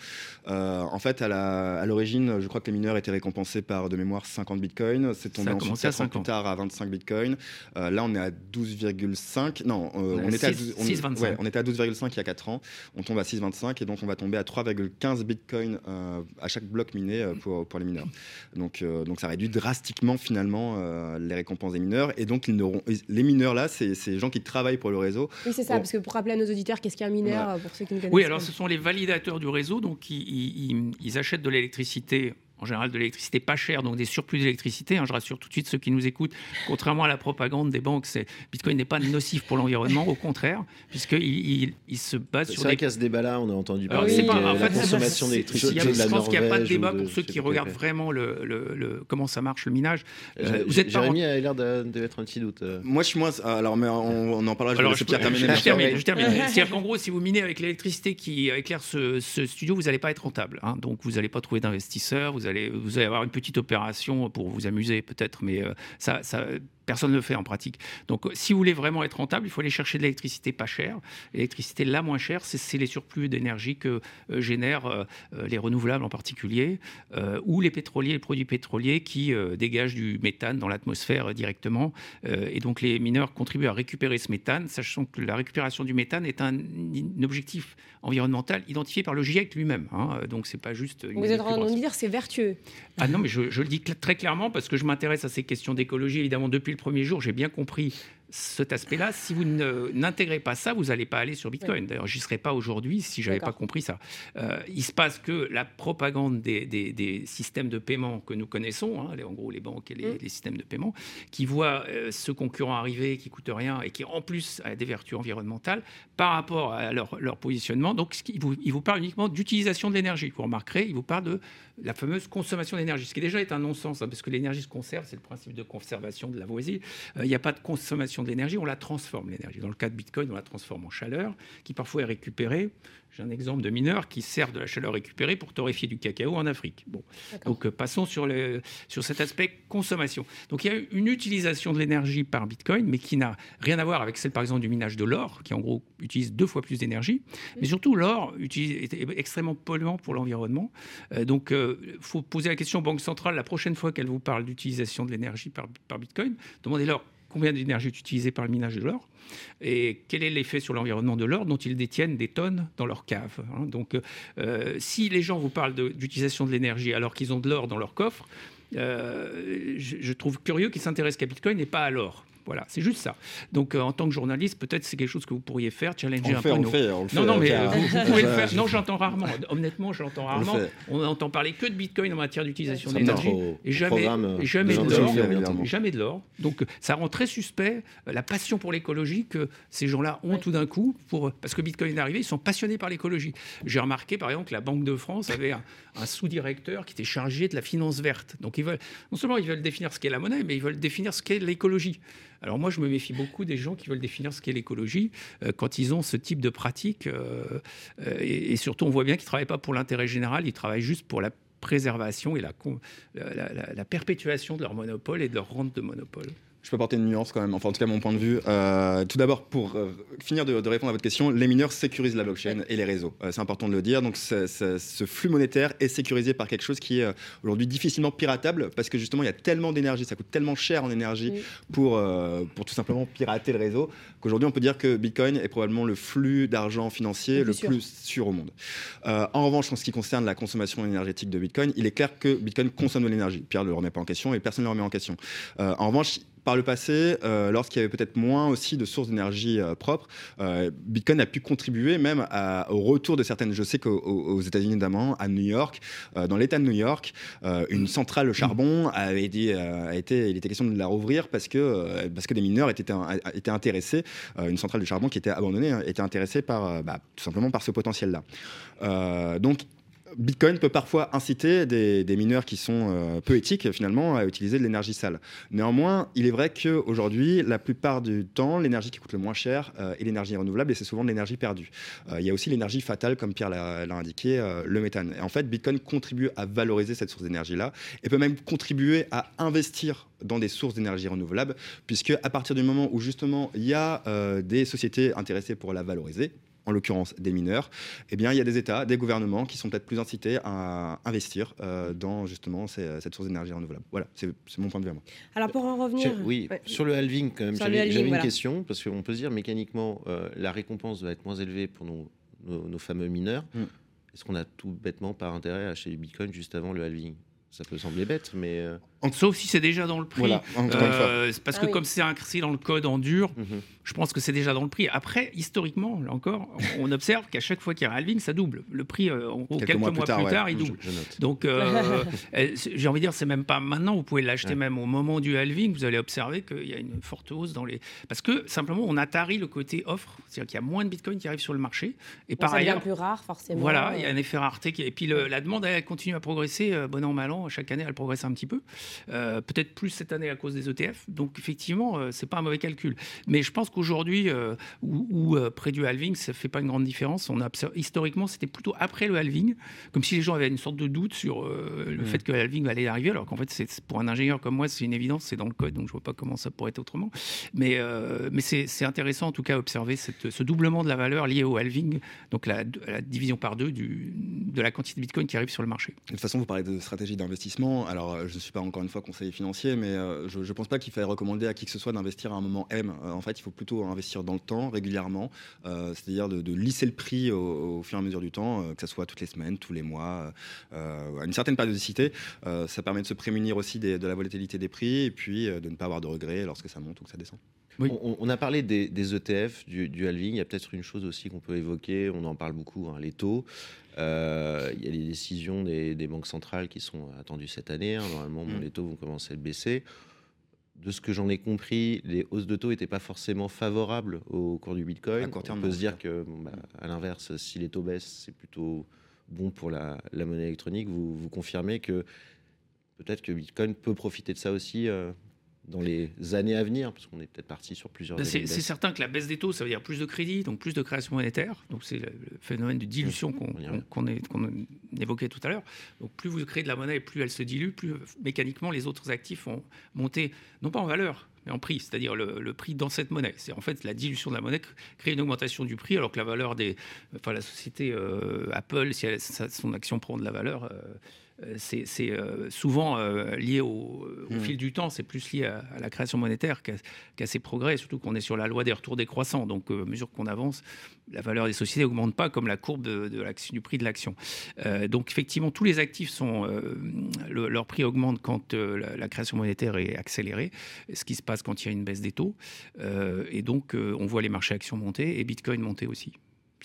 Euh, en fait, à la- à l'origine, je crois que les mineurs étaient récompensés par de mémoire 50 bitcoins. C'est tombé Ça a ensuite commencé à 4 ans plus 50. tard à 25 bitcoins. Euh, là, on est à 12,5. Non, euh, On on, est à était à 6, 12 on- 6,25. ouais, on était à 12,5 il y a 4 ans. On tombe à 6,25 et donc on va tomber à 3,15 bitcoins euh, à chaque bloc miné euh, pour, pour les mineurs. Donc, euh, donc ça réduit drastiquement finalement euh, les récompenses des mineurs. Et donc ils n'auront, les mineurs là, c'est c'est les gens qui travaillent pour le réseau. Oui, c'est ça, parce que pour rappeler à nos auditeurs, qu'est-ce qu'un mineur, pour ceux qui ne connaissent Oui, pas. alors ce sont les validateurs du réseau, donc ils, ils- ils- ils achètent de l'électricité. En général, de l'électricité pas chère, donc des surplus d'électricité. hein, je rassure tout de suite ceux qui nous écoutent. Contrairement à la propagande des banques, c'est Bitcoin n'est pas nocif pour l'environnement, au contraire, puisqu'il il, il se base C'est sur vrai des qu'à ce débat-là, on a entendu parler c'est de pas- en la fait, consommation c'est- d'électricité de Je pense qu'il n'y a pas de débat de- pour ceux qui regardent vraiment le, le- le- comment ça marche le minage. Euh, vous êtes Jérémy a l'air mettre un petit doute. euh. Moi, je suis moins. Alors, mais on, on en parlera. Je Alors, je, Pierre terminer. je- termine, je- je termine. C'est-à-dire qu'en gros, si vous minez avec l'électricité qui éclaire ce, ce studio, vous n'allez pas être rentable. hein. Donc, vous n'allez pas trouver d'investisseurs. Vous allez, vous avoir une petite opération pour vous amuser, peut-être, mais euh, ça, ça, personne ne le fait en pratique. Donc, euh, si vous voulez vraiment être rentable, il faut aller chercher de l'électricité pas chère. L'électricité la moins chère, c'est les surplus d'énergie que euh, génèrent euh, les renouvelables en particulier, euh, ou les pétroliers, les produits pétroliers qui dégagent du méthane dans l'atmosphère directement. Et donc les mineurs contribuent à récupérer ce méthane, sachant que la récupération du méthane est un, un objectif environnemental identifié par le GIEC lui-même. hein. Donc c'est pas juste. Une Vous êtes en train de dire c'est vertueux. Ah non, mais je, je le dis cl- très clairement parce que je m'intéresse à ces questions d'écologie. Évidemment, depuis le premier jour, j'ai bien compris cet aspect-là. Si vous n'intégrez pas ça, vous n'allez pas aller sur Bitcoin. D'ailleurs, j'y serais pas aujourd'hui si j'avais pas compris ça. Euh, il se passe que la propagande des, des- des systèmes de paiement que nous connaissons, hein, les- en gros les banques et les, Mm. les systèmes de paiement, qui voient euh, ce concurrent arriver qui coûte rien et qui en plus a des vertus environnementales par rapport à leur, leur positionnement. Donc, ce qui- il vous, il vous parle uniquement d'utilisation de l'énergie. Vous remarquerez, il vous parle de la fameuse consommation d'énergie, ce qui déjà est un non-sens, hein, parce que l'énergie se conserve, c'est le principe de conservation de la voisine. Euh, Il n'y a pas de consommation de l'énergie, on la transforme, l'énergie. Dans le cas de Bitcoin, on la transforme en chaleur, qui parfois est récupérée. J'ai un exemple de mineur qui sert de la chaleur récupérée pour torréfier du cacao en Afrique. Bon. Donc euh, passons sur, le, sur cet aspect consommation. Donc il y a une utilisation de l'énergie par Bitcoin, mais qui n'a rien à voir avec celle par exemple du minage de l'or, qui en gros utilise deux fois plus d'énergie. Mais surtout l'or est extrêmement polluant pour l'environnement. Euh, donc il faut poser la question aux banques centrales la prochaine fois qu'elles vous parlent d'utilisation de l'énergie par, par Bitcoin, demandez-leur combien d'énergie est utilisée par le minage de l'or et quel est l'effet sur l'environnement de l'or dont ils détiennent des tonnes dans leur cave. hein. Donc, euh, si les gens vous parlent d'utilisation de, l'énergie alors qu'ils ont de l'or dans leur coffre, euh, je, je trouve curieux qu'ils s'intéressent qu'à Bitcoin et pas à l'or. Voilà, c'est juste ça. Donc, euh, en tant que journaliste, peut-être c'est quelque chose que vous pourriez faire, challenger On un fait, peu on le nos- fait, on le fait. non, non, mais euh, vous, vous pouvez le faire. Non, j'entends rarement. Honnêtement, j'entends rarement. On n'entend parler que de Bitcoin en matière d'utilisation d'énergie. Et jamais, euh, et jamais de l'or. jamais de l'or. Donc ça rend très suspect la passion pour l'écologie que ces gens-là ont Ouais. tout d'un coup. Pour, parce que Bitcoin est arrivé, ils sont passionnés par l'écologie. J'ai remarqué par exemple que la Banque de France avait un, un sous-directeur qui était chargé de la finance verte. Donc ils veulent, non seulement ils veulent définir ce qu'est la monnaie, mais ils veulent définir ce qu'est l'écologie. Alors moi, je me méfie beaucoup des gens qui veulent définir ce qu'est l'écologie euh, quand ils ont ce type de pratique. euh, euh, et, surtout, on voit bien qu'ils ne travaillent pas pour l'intérêt général, ils travaillent juste pour la préservation et la- la perpétuation de leur monopole et de leur rente de monopole. Je peux apporter une nuance quand même, enfin en tout cas mon point de vue. Euh, tout d'abord, pour euh, finir de, répondre à votre question, les mineurs sécurisent la blockchain et les réseaux. Euh, c'est important de le dire. Donc ce flux monétaire est sécurisé par quelque chose qui est aujourd'hui difficilement piratable parce que justement il y a tellement d'énergie, ça coûte tellement cher en énergie pour, pour tout simplement pirater le réseau qu'aujourd'hui on peut dire que Bitcoin est probablement le flux d'argent financier le, plus sûr au monde. en revanche, en ce qui concerne la consommation énergétique de Bitcoin, il est clair que Bitcoin consomme de l'énergie. Pierre ne le remet pas en question et personne ne le remet en question. en revanche, par le passé, euh, lorsqu'il y avait peut-être moins aussi de sources d'énergie euh, propres, euh, Bitcoin a pu contribuer même au retour de certaines. Je sais qu'aux États-Unis notamment, à New York, dans l'État de New York, une centrale charbon avait été, il était question de la rouvrir parce que parce que des mineurs étaient, étaient intéressés. une centrale de charbon qui était abandonnée hein, était intéressée par bah, tout simplement par ce potentiel-là. donc Bitcoin peut parfois inciter des, mineurs qui sont euh, peu éthiques finalement à utiliser de l'énergie sale. Néanmoins, il est vrai qu'aujourd'hui, la plupart du temps, l'énergie qui coûte le moins cher euh, est l'énergie renouvelable et c'est souvent de l'énergie perdue. Euh, il y a aussi l'énergie fatale, comme Pierre l'a indiqué, le méthane. Et en fait, Bitcoin contribue à valoriser cette source d'énergie-là et peut même contribuer à investir dans des sources d'énergie renouvelable, puisque à partir du moment où justement il y a des sociétés intéressées pour la valoriser, en l'occurrence des mineurs, eh bien, il y a des États, des gouvernements qui sont peut-être plus incités à investir euh, dans justement cette source d'énergie renouvelable. Voilà, c'est mon point de vue à moi. Alors pour en revenir... oui, sur le halving quand même, j'avais une question, parce qu'on peut se dire mécaniquement, euh, la récompense va être moins élevée pour nos, nos, fameux mineurs. Mm. Est-ce qu'on a tout bêtement par intérêt à acheter du Bitcoin juste avant le halving? Ça peut sembler bête, mais. Euh, Sauf si c'est déjà dans le prix. Voilà, euh, parce que ah comme c'est inscrit dans le code en dur, mhm. je pense que c'est déjà dans le prix. Après, historiquement, là encore, on observe qu'à chaque fois qu'il y a un halving, ça double. Le prix, euh, quelques, mois, plus tard, il double. Donc, j'ai envie de dire, c'est même pas maintenant. Vous pouvez l'acheter même au moment du halving. Vous allez observer qu'il y a une forte hausse dans les. Parce que simplement, on attarie le côté offre, c'est-à-dire qu'il y a moins de bitcoin qui arrivent sur le marché. Et par ailleurs, plus rare forcément. Voilà, il y a un effet rareté. Qui... Et puis la demande, elle continue à progresser, bon an mal an chaque année, elle progresse un petit peu. Euh, peut-être plus cette année à cause des ETF. Donc, effectivement, euh, c'est pas un mauvais calcul. Mais je pense qu'aujourd'hui, euh, ou, près du halving, ça fait pas une grande différence. On a historiquement, c'était plutôt après le halving, comme si les gens avaient une sorte de doute sur le mm. fait que le halving allait arriver, alors qu'en fait, c'est pour un ingénieur comme moi, c'est une évidence, c'est dans le code, donc je vois pas comment ça pourrait être autrement. Mais, mais c'est intéressant en tout cas observer cette, ce doublement de la valeur lié au halving, donc la, la division par deux du, de la quantité de bitcoin qui arrive sur le marché. De toute façon, vous parlez de stratégie d'investissement investissement. Alors, euh, je ne suis pas encore une fois conseiller financier, mais euh, je ne pense pas qu'il faille recommander à qui que ce soit d'investir à un moment M. Euh, en fait, il faut plutôt investir dans le temps, régulièrement, c'est-à-dire de, lisser le prix au, fur et à mesure du temps, que ce soit toutes les semaines, tous les mois, à une certaine périodicité. ça permet de se prémunir aussi de la volatilité des prix et puis de ne pas avoir de regrets lorsque ça monte ou que ça descend. On, a parlé des, ETF, du, du, halving. Il y a peut-être une chose aussi qu'on peut évoquer. On en parle beaucoup, hein, les taux. Euh, il y a les décisions des, banques centrales qui sont attendues cette année. Hein. Normalement, mm. les taux vont commencer à baisser. De ce que j'en ai compris, les hausses de taux n'étaient pas forcément favorables au cours du Bitcoin. On peut se dire que, bah, à l'inverse, si les taux baissent, c'est plutôt bon pour la, monnaie électronique. Vous, vous confirmez que peut-être que Bitcoin peut profiter de ça aussi euh, dans les années à venir, parce qu'on est peut-être parti sur plusieurs ben, années. C'est certain que la baisse des taux, ça veut dire plus de crédit, donc plus de création monétaire. Donc c'est le phénomène de dilution qu'on évoquait tout à l'heure. Donc plus vous créez de la monnaie, plus elle se dilue, plus mécaniquement les autres actifs vont monter, non pas en valeur, mais en prix, c'est-à-dire le, prix dans cette monnaie. C'est en fait la dilution de la monnaie crée une augmentation du prix, alors que la valeur des, enfin la société euh, Apple, si son action prend de la valeur. Euh, euh, c'est euh, souvent euh, lié au, mmh. fil du temps, c'est plus lié à, la création monétaire qu'à ses progrès, surtout qu'on est sur la loi des retours décroissants. Donc, à mesure qu'on avance, la valeur des sociétés n'augmente pas comme la courbe de, du prix de l'action. donc, effectivement, tous les actifs sont. leur prix augmente quand la, création monétaire est accélérée, ce qui se passe quand il y a une baisse des taux. et donc, on voit les marchés actions monter et Bitcoin monter aussi.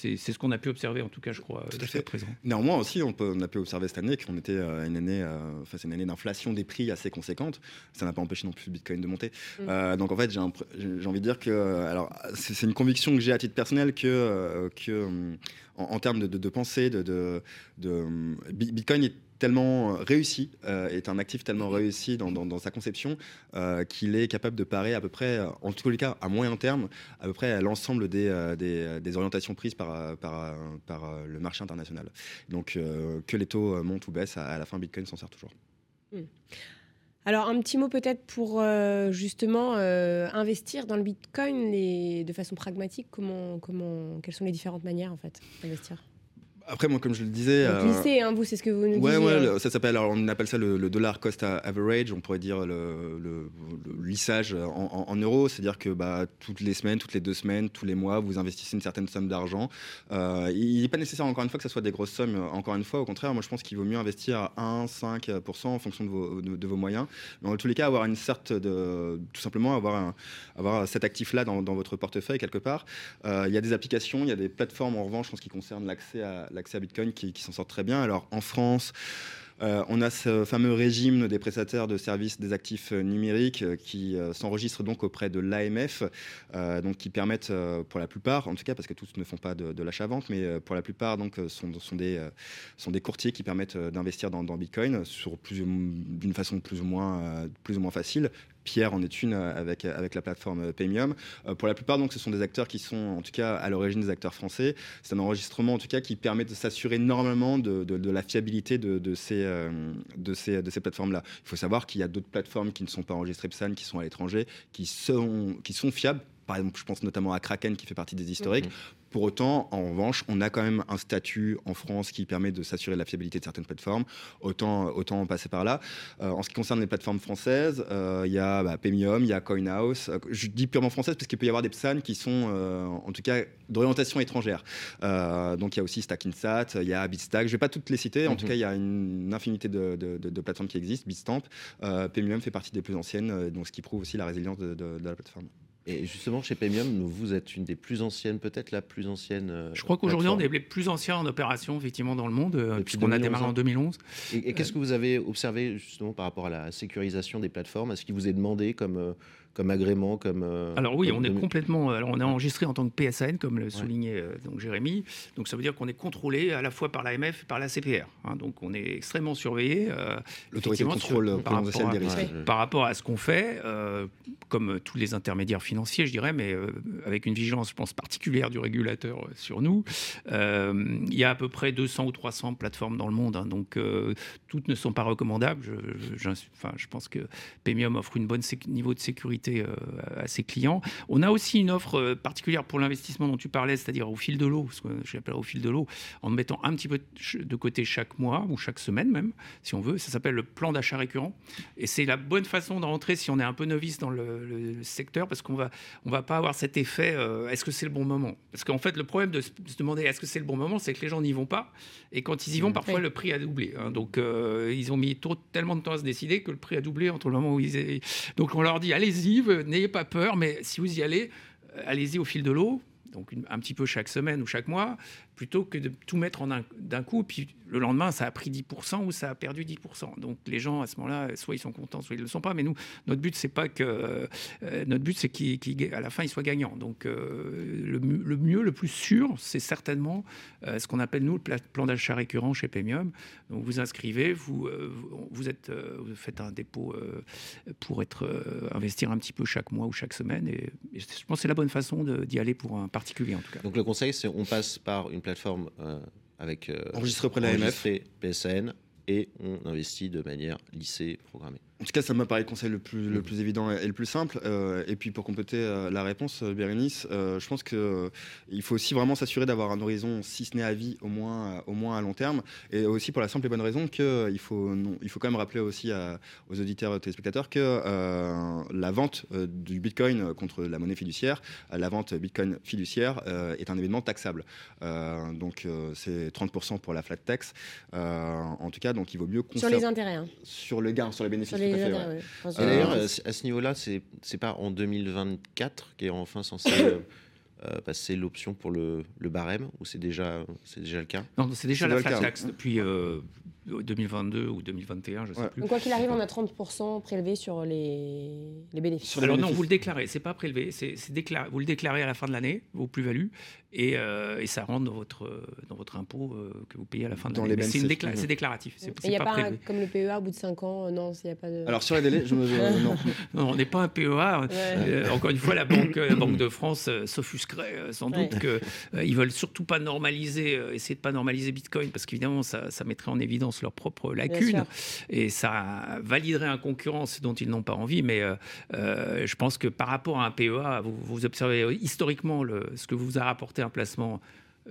C'est ce qu'on a pu observer, en tout cas, je crois, jusqu'à présent. Néanmoins aussi, on, peut, on, a pu observer cette année qu'on était euh, une année, euh, face à une année d'inflation des prix assez conséquente. Ça n'a pas empêché non plus le Bitcoin de monter. Mm. Euh, donc en fait, j'ai envie de dire que, alors, c'est une conviction que j'ai à titre personnel que, que en, termes de, de, pensée, de, de, de Bitcoin est tellement euh, réussi, euh, est un actif tellement réussi dans, sa conception euh, qu'il est capable de parer à peu près, en tout cas à moyen terme, à peu près à l'ensemble des, des, orientations prises par, par, par, le marché international. Donc que les taux montent ou baissent, à, la fin Bitcoin s'en sert toujours. Hmm. Alors un petit mot peut-être pour euh, justement euh, investir dans le Bitcoin les, de façon pragmatique. Comment, comment, quelles sont les différentes manières en fait d'investir? Après, moi, comme je le disais. Donc, euh, lycée, hein, vous, c'est ce que vous nous Ouais, disiez. ouais, hein. ça s'appelle, alors on appelle ça le, le dollar cost average, on pourrait dire le, le- le lissage en, en- en euros, c'est-à-dire que bah, toutes les semaines, toutes les deux semaines, tous les mois, vous investissez une certaine somme d'argent. Euh, il n'est pas nécessaire, encore une fois, que ce soit des grosses sommes, euh, encore une fois, au contraire, moi je pense qu'il vaut mieux investir à 1, 5% en fonction de vos, de, de vos moyens. Mais en tous les cas, avoir une sorte de. Tout simplement, avoir, un- avoir cet actif-là dans, dans votre portefeuille quelque part. Euh, Il y a des applications, il y a des plateformes en revanche en ce qui concerne l'accès à, l'accès à Bitcoin qui, s'en sortent très bien. Alors en France, euh, on a ce fameux régime des prestataires de services des actifs euh, numériques euh, qui s'enregistrent donc auprès de l'AMF, donc qui permettent pour la plupart, en tout cas parce que tous ne font pas de, l'achat-vente, mais pour la plupart donc sont, des sont des courtiers qui permettent d'investir dans, dans Bitcoin d'une façon plus ou moins plus ou moins facile. Pierre en est une euh, avec, avec la plateforme euh, Paymium. Euh, pour la plupart, donc, ce sont des acteurs qui sont en tout cas à l'origine des acteurs français. C'est un enregistrement en tout cas qui permet de s'assurer normalement de, de- la fiabilité de, de ces, euh, de ces, de ces plateformes-là. Il faut savoir qu'il y a d'autres plateformes qui ne sont pas enregistrées PSAN, qui sont à l'étranger, qui sont, qui sont fiables. Par exemple, je pense notamment à Kraken qui fait partie des historiques. Pour autant, en revanche, on a quand même un statut en France qui permet de s'assurer de la fiabilité de certaines plateformes. Autant, autant en passer par là. Euh, en ce qui concerne les plateformes françaises, euh, il y a bah, Paymium, il y a CoinHouse. Euh, Je dis purement française parce qu'il peut y avoir des PSAN qui sont, euh, en tout cas, d'orientation étrangère. Donc il y a aussi Stackinsat, il y a Bitstack. Je ne vais pas toutes les citer. En Mhm. tout cas, il y a une infinité de, de- de- de plateformes qui existent. Bitstamp, Paymium fait partie des plus anciennes, donc ce qui prouve aussi la résilience de la plateforme. Et justement, chez nous, vous êtes une des plus anciennes, peut-être la plus ancienne. euh, Je crois qu'aujourd'hui, on est les plus anciens en opération, effectivement, dans le monde, euh, puisqu'on a 2011, démarré en hein. 2011. Et, et qu'est-ce que vous avez observé justement par rapport à la sécurisation des plateformes? Est-ce qu'il vous est demandé comme, euh, comme agrément, comme euh, Alors oui, comme on est complètement. Alors on est enregistré en tant que PSAN, comme le soulignait euh, donc Jérémy. Donc ça veut dire qu'on est contrôlé à la fois par l'AMF et par la CPR. hein. donc on est extrêmement surveillé. euh, L'autorité de contrôle sur- par rapport des à- risques. Ouais, par rapport à ce qu'on fait, euh, comme tous les intermédiaires financiers, je dirais, mais euh, avec une vigilance, je pense, particulière du régulateur euh, sur nous. Euh, il y a à peu près 200 ou 300 plateformes dans le monde, hein, donc euh, toutes ne sont pas recommandables. Je, enfin, je pense que Paymium offre une bonne niveau de sécurité euh, à ses clients. On a aussi une offre euh, particulière pour l'investissement dont tu parlais, c'est-à-dire au fil de l'eau, ce que j'appelle au fil de l'eau, en mettant un petit peu de côté chaque mois ou chaque semaine même, si on veut. Ça s'appelle le plan d'achat récurrent. Et c'est la bonne façon de rentrer si on est un peu novice dans le, le secteur, parce qu'on va, on va pas avoir cet effet. euh, est-ce que c'est le bon moment? Parce qu'en fait, le problème de se de se demander est-ce que c'est le bon moment, c'est que les gens n'y vont pas. Et quand ils y vont, parfois le prix a doublé. hein. Donc euh, ils ont mis tellement de temps à se décider que le prix a doublé entre le moment où ils. Donc on leur dit allez-y, n'ayez pas peur, mais si vous y allez, euh, allez-y au fil de l'eau. Donc un petit peu chaque semaine ou chaque mois, plutôt que de tout mettre d'un coup, puis le lendemain ça a pris 10% ou ça a perdu 10%. Donc les gens à ce moment-là, soit ils sont contents, soit ils ne le sont pas. Mais nous, notre but c'est pas que euh, notre but c'est qu'à la fin ils soient gagnants. Donc euh, le, mieux, le plus sûr, c'est certainement euh, ce qu'on appelle nous le pla- plan d'achat récurrent chez Paymium. Donc vous inscrivez, vous vous, êtes, vous faites un dépôt pour être investir un petit peu chaque mois ou chaque semaine. Et, et je pense que c'est la bonne façon d'y aller pour un particulier en tout cas. Donc le conseil, c'est on passe par une plateforme euh, avec euh, Enregistré auprès de l'AMF. PSN et on investit de manière lissée, programmée. En tout cas, ça m'apparaît le conseil le plus, le plus évident et le plus simple. Euh, et puis, pour compléter euh, la réponse, euh, Bérénice, euh, je pense qu'il faut aussi vraiment s'assurer d'avoir un horizon, si ce n'est à vie, au moins, euh, au moins à long terme. Et aussi pour la simple et bonne raison qu'il faut, non, il faut quand même rappeler aussi à- aux auditeurs et aux téléspectateurs que euh, la vente euh, du Bitcoin contre la monnaie fiduciaire, la vente Bitcoin fiduciaire euh, est un événement taxable. Euh, donc, euh, c'est 30% pour la flat tax. Euh, en tout cas, donc il vaut mieux Sur conserver les intérêts. hein. sur le gain, sur les bénéfices. Sur les tout à fait, ouais. intérêts, ouais. Enfin, Et d'ailleurs, à ce niveau-là, c'est pas en 2024 qu'est enfin censé euh, passer l'option pour le, le barème, ou c'est déjà, c'est déjà le cas? Non, c'est déjà la flat cas. tax depuis euh, 2022 ou 2021, je ne sais plus. Donc, quoi qu'il arrive, on a 30% prélevé sur les, les bénéfices. Sur les Alors non, vous le déclarez, c'est pas prélevé, c'est c'est déclaré, vous le déclarez à la fin de l'année, vos plus-values, et, euh, et ça rentre dans votre, dans votre impôt euh, que vous payez à la fin de Dans l'année. C'est une BNC. décla- c'est déclaratif. C'est Il c'est n'y a pas pas, un- comme le PEA au bout de 5 ans, euh, non, il n'y a pas de. Alors sur les délais, je me. non. Non, on n'est pas un PEA. Ouais. Euh, encore une fois, la Banque, la banque de France euh, euh, sans doute que euh, ils veulent surtout pas normaliser, euh, essayer de pas normaliser Bitcoin parce qu'évidemment ça, ça mettrait en évidence leurs propres lacunes et ça validerait un concurrent ce dont ils n'ont pas envie. Mais euh, je pense que par rapport à un PEA, vous, vous observez historiquement le, ce que vous a rapporté un placement.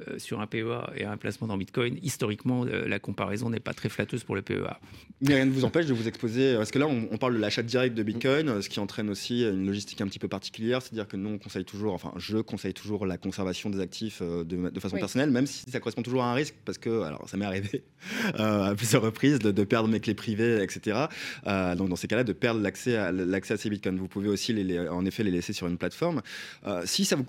Euh, sur un PEA et un placement dans Bitcoin, historiquement, euh, la comparaison n'est pas très flatteuse pour le PEA. Mais rien ne vous empêche de vous exposer, parce que là on, on parle de l'achat direct de Bitcoin, ce qui entraîne aussi une logistique un petit peu particulière, c'est-à-dire que nous on conseille toujours, enfin je conseille toujours la conservation des actifs euh, de, de façon Oui. personnelle, même si ça correspond toujours à un risque, parce que, alors ça m'est arrivé euh, à plusieurs reprises de, de perdre mes clés privées, etc. Euh, donc dans ces cas-là, de perdre l'accès à, l'accès à ces Bitcoins. Vous pouvez aussi les, les- en effet les laisser sur une plateforme. Euh, si ça vous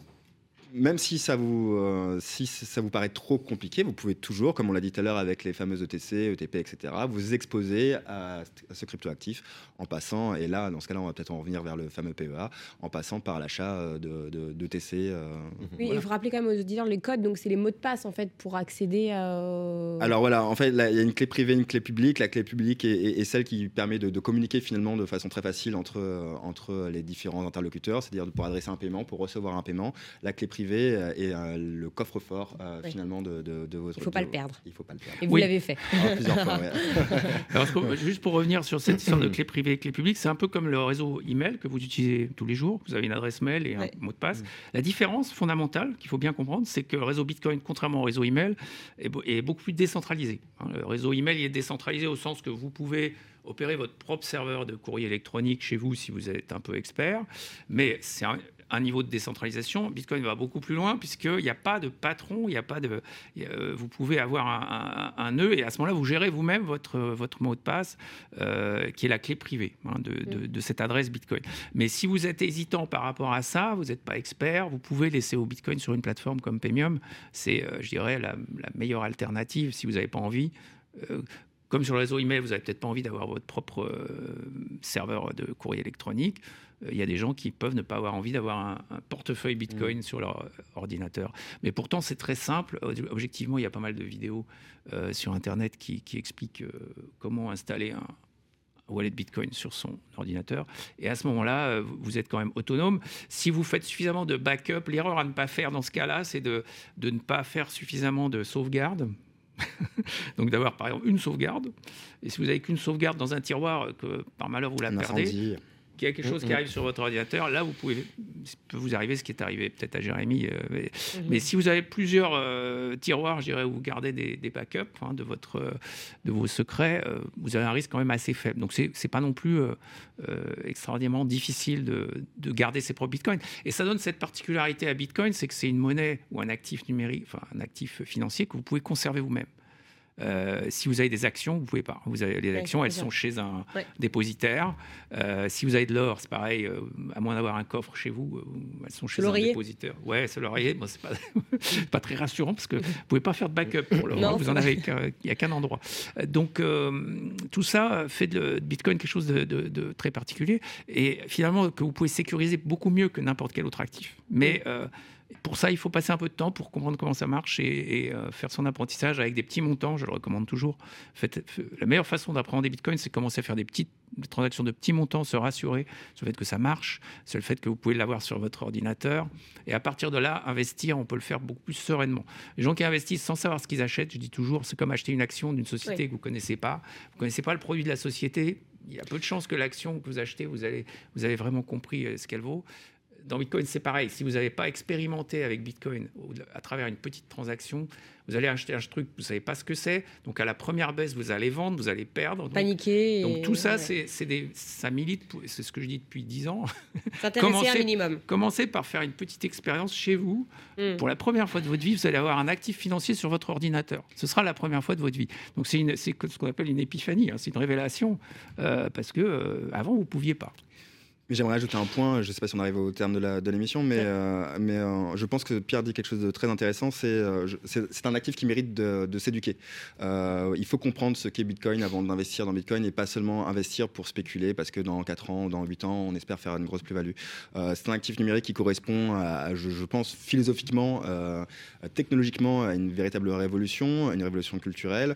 même si ça vous, euh, si ça vous paraît trop compliqué, vous pouvez toujours, comme on l'a dit tout à l'heure avec les fameuses ETC, ETP, etc., vous exposer à, à ce cryptoactif en passant, et là, dans ce cas-là, on va peut-être en revenir vers le fameux PEA, en passant par l'achat euh, de, de, d'ETC. euh, Oui, voilà. il faut rappeler quand même aux auditeurs les codes, donc c'est les mots de passe en fait pour accéder à. Alors voilà, en fait, il y a une clé privée, une clé publique. La clé publique est, est- est celle qui permet de, de communiquer finalement de façon très facile entre, euh, entre les différents interlocuteurs, c'est-à-dire pour adresser un paiement, pour recevoir un paiement. La clé privée euh, est euh, le coffre-fort euh, Oui. finalement de, de, de votre. Il faut pas de- le perdre. Il faut pas le perdre. Et vous Oui. l'avez fait. Ah, plusieurs fois, ouais. Alors, juste pour revenir sur cette histoire de clé privée et clé publique, c'est un peu comme le réseau email que vous utilisez tous les jours. Vous avez une adresse mail et un Ouais. mot de passe. La différence fondamentale qu'il faut bien comprendre, c'est que le réseau Bitcoin, contrairement au réseau email, est, est beaucoup plus décentralisé. hein. Le réseau email il est décentralisé au sens que vous pouvez opérer votre propre serveur de courrier électronique chez vous si vous êtes un peu expert, mais c'est un, niveau de décentralisation. Bitcoin va beaucoup plus loin puisqu'il n'y a pas de patron, il n'y a pas de, euh, vous pouvez avoir un, un- un nœud et à ce moment-là, vous gérez vous-même votre, votre mot de passe euh, qui est la clé privée hein, de, de- de cette adresse Bitcoin. Mais si vous êtes hésitant par rapport à ça, vous n'êtes pas expert, vous pouvez laisser au Bitcoin sur une plateforme comme Paymium. C'est, euh, je dirais, la, la meilleure alternative si vous n'avez pas envie. Comme sur le réseau email, vous n'avez peut-être pas envie d'avoir votre propre euh, serveur de courrier électronique. euh, Il y a des gens qui peuvent ne pas avoir envie d'avoir un, un portefeuille Bitcoin sur leur euh, ordinateur. Mais pourtant, c'est très simple. Ob- Objectivement, il y a pas mal de vidéos euh, sur Internet qui, qui expliquent euh, comment installer un wallet Bitcoin sur son ordinateur. Et à ce moment-là, vous- vous êtes quand même autonome. Si vous faites suffisamment de backup, l'erreur à ne pas faire dans ce cas-là, c'est de, de ne pas faire suffisamment de sauvegarde. Donc d'avoir par exemple une sauvegarde. Et si vous n'avez qu'une sauvegarde dans un tiroir, euh, que par malheur vous la Un perdez, incendie. Qu'il y a quelque chose qui Mhm. arrive sur votre ordinateur, là, vous pouvez, ça peut vous arriver ce qui est arrivé peut-être à Jérémy. euh, mais, Mhm. mais si vous avez plusieurs euh, tiroirs, je dirais, où vous gardez des, des backups hein, de, votre, euh, de vos secrets, euh, vous avez un risque quand même assez faible. Donc, c'est n'est pas non plus euh, euh, extraordinairement difficile de, de garder ses propres bitcoins. Et ça donne cette particularité à Bitcoin, c'est que c'est une monnaie ou un actif numérique, enfin un actif financier que vous pouvez conserver vous-même. Euh, si vous avez des actions, vous pouvez pas. Vous avez les actions, elles sont chez un Ouais. dépositaire. Euh, si vous avez de l'or, c'est pareil. euh, à moins d'avoir un coffre chez vous, elles sont chez un dépositaire. Ouais, c'est l'oreiller. Bon, c'est pas, pas très rassurant parce que vous pouvez pas faire de backup pour l'or. Hein, vous en avez il y a qu'un endroit. Donc tout ça fait de, Bitcoin quelque chose de, de- de très particulier et finalement que vous pouvez sécuriser beaucoup mieux que n'importe quel autre actif. Mais euh, pour ça, il faut passer un peu de temps pour comprendre comment ça marche et, et, euh, faire son apprentissage avec des petits montants. Je le recommande toujours. Faites- la meilleure façon d'apprendre des bitcoins, c'est commencer à faire des petites des transactions de petits montants, se rassurer sur le fait que ça marche, sur le fait que vous pouvez l'avoir sur votre ordinateur. Et à partir de là, investir, on peut le faire beaucoup plus sereinement. Les gens qui investissent sans savoir ce qu'ils achètent, je dis toujours, c'est comme acheter une action d'une société Oui. que vous connaissez pas. Vous connaissez pas le produit de la société. Il y a peu de chances que l'action que vous achetez, vous, allez, vous avez vraiment compris euh, ce qu'elle vaut. Dans Bitcoin, c'est pareil. Si vous n'avez pas expérimenté avec Bitcoin à travers une petite transaction, vous allez acheter un truc, vous ne savez pas ce que c'est. Donc à la première baisse, vous allez vendre, vous allez perdre. Donc, Paniquer. donc et- tout ça, ouais. c'est des, ça milite, c'est ce que je dis depuis 10 ans. S'intéresser un minimum. Commencez par faire une petite expérience chez vous. Mm. Pour la première fois de votre vie, vous allez avoir un actif financier sur votre ordinateur. Ce sera la première fois de votre vie. Donc c'est ce qu'on appelle une épiphanie, hein. c'est une révélation, euh, parce que euh, avant vous pouviez pas. J'aimerais ajouter un point, je ne sais pas si on arrive au terme de l'émission, mais, euh, mais euh, je pense que Pierre dit quelque chose de très intéressant, c'est euh, un actif qui mérite de, de s'éduquer. il faut comprendre ce qu'est Bitcoin avant d'investir dans Bitcoin et pas seulement investir pour spéculer parce que dans 4 ans ou dans 8 ans, on espère faire une grosse plus-value. c'est un actif numérique qui correspond, à, je, je, pense, philosophiquement, technologiquement, à une véritable révolution, une révolution culturelle,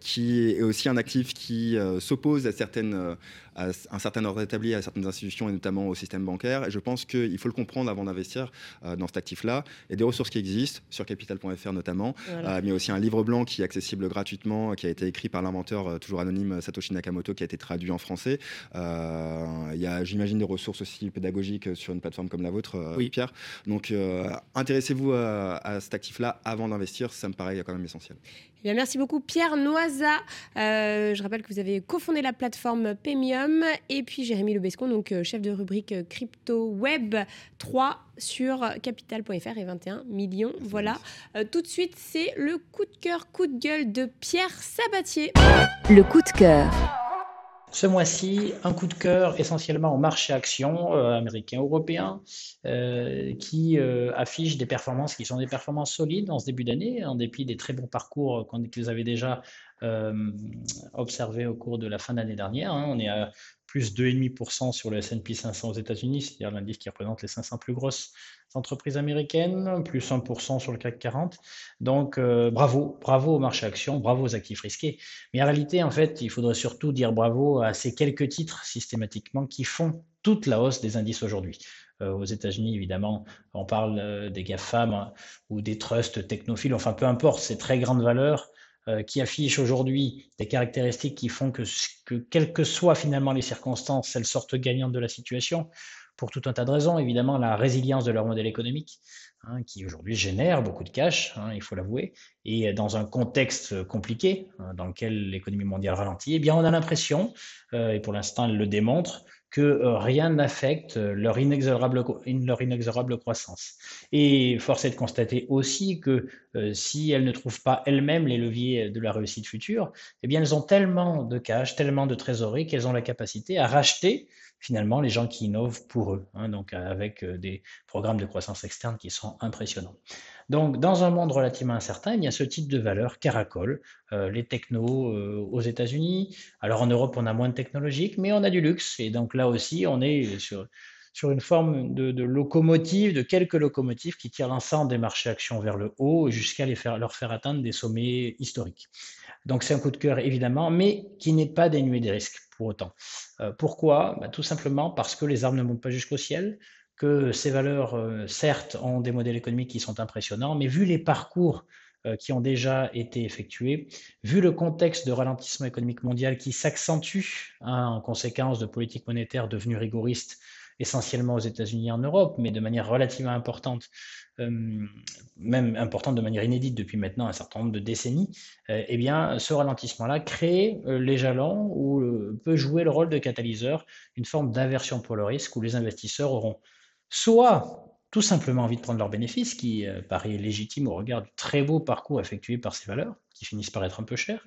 qui est aussi un actif qui s'oppose à certaines à un certain ordre établi à certaines institutions et notamment au système bancaire. Et je pense qu'il faut le comprendre avant d'investir euh, dans cet actif-là. Il y a des ressources qui existent, sur capital.fr notamment, euh, mais aussi un livre blanc qui est accessible gratuitement, qui a été écrit par l'inventeur euh, toujours anonyme Satoshi Nakamoto, qui a été traduit en français. il y a, j'imagine, des ressources aussi pédagogiques sur une plateforme comme la vôtre, oui. Pierre. Donc, intéressez-vous à, à cet actif-là avant d'investir, ça me paraît quand même essentiel. Eh merci beaucoup Pierre Noisa. Euh, je rappelle que vous avez cofondé la plateforme Pemium et puis Jérémy Lebescon, donc euh, chef de rubrique euh, crypto web 3 sur capital.fr et 21 millions. Voilà. tout de suite, c'est le coup de cœur, coup de gueule de Pierre Sabatier. Le coup de cœur. Ce mois-ci, un coup de cœur essentiellement au marché action euh, américain, européen, euh, qui euh, affiche des performances qui sont des performances solides en ce début d'année, en dépit des très bons parcours vous avez déjà observés au cours de la fin d'année dernière. Hein. On est à plus 2,5% sur le S&P 500 aux États-Unis, c'est-à-dire l'indice qui représente les 500 plus grosses entreprises américaines, plus 1% sur le CAC 40. Donc euh, bravo, bravo au marché action, bravo aux actifs risqués. Mais en réalité, en fait, il faudrait surtout dire bravo à ces quelques titres systématiquement qui font toute la hausse des indices aujourd'hui. Euh, aux États-Unis, évidemment, on parle euh, des GAFAM hein, ou des trusts technophiles, enfin peu importe, ces très grandes valeurs euh, qui affichent aujourd'hui des caractéristiques qui font que, que, quelles que soient finalement les circonstances, elles sortent gagnantes de la situation, pour tout un tas de raisons. Évidemment, la résilience de leur modèle économique, hein, qui aujourd'hui génère beaucoup de cash, hein, il faut l'avouer, et dans un contexte compliqué, hein, dans lequel l'économie mondiale ralentit, eh bien, on a l'impression, euh, et pour l'instant, elle le démontre, que euh, rien n'affecte leur inexorable, leur inexorable croissance. Et force est de constater aussi que euh, si elles ne trouvent pas elles-mêmes les leviers de la réussite future, eh bien elles ont tellement de cash, tellement de trésorerie qu'elles ont la capacité à racheter finalement les gens qui innovent pour eux, hein, donc avec euh, des programmes de croissance externe qui sont impressionnants. Donc, dans un monde relativement incertain, il y a ce type de valeur caracole, euh, les technos euh, aux États-Unis. Alors, en Europe, on a moins de technologiques, mais on a du luxe. Et donc, là aussi, on est sur, sur une forme de, locomotive, de quelques locomotives qui tirent l'ensemble des marchés actions vers le haut jusqu'à leur faire atteindre des sommets historiques. Donc, c'est un coup de cœur, évidemment, mais qui n'est pas dénué des risques pour autant. Euh, pourquoi? Bah, Tout simplement parce que les armes ne montent pas jusqu'au ciel, que ces valeurs, euh, certes, ont des modèles économiques qui sont impressionnants, mais vu les parcours euh, qui ont déjà été effectués, vu le contexte de ralentissement économique mondial qui s'accentue hein, en conséquence de politiques monétaires devenues rigoristes, essentiellement aux États-Unis et en Europe, mais de manière relativement importante, même importante de manière inédite depuis maintenant un certain nombre de décennies, eh bien, ce ralentissement-là crée les jalons ou peut jouer le rôle de catalyseur, une forme d'inversion pour le risque où les investisseurs auront soit tout simplement envie de prendre leurs bénéfices, qui euh, paraît légitime au regard du très beau parcours effectué par ces valeurs, qui finissent par être un peu chères,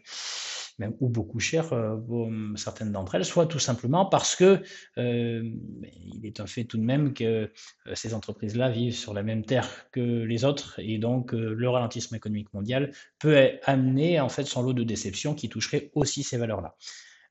même ou beaucoup chères, euh, certaines d'entre elles, soit tout simplement parce que euh, il est un fait tout de même que ces entreprises-là vivent sur la même terre que les autres, et donc le ralentissement économique mondial peut amener en fait son lot de déceptions qui toucherait aussi ces valeurs-là.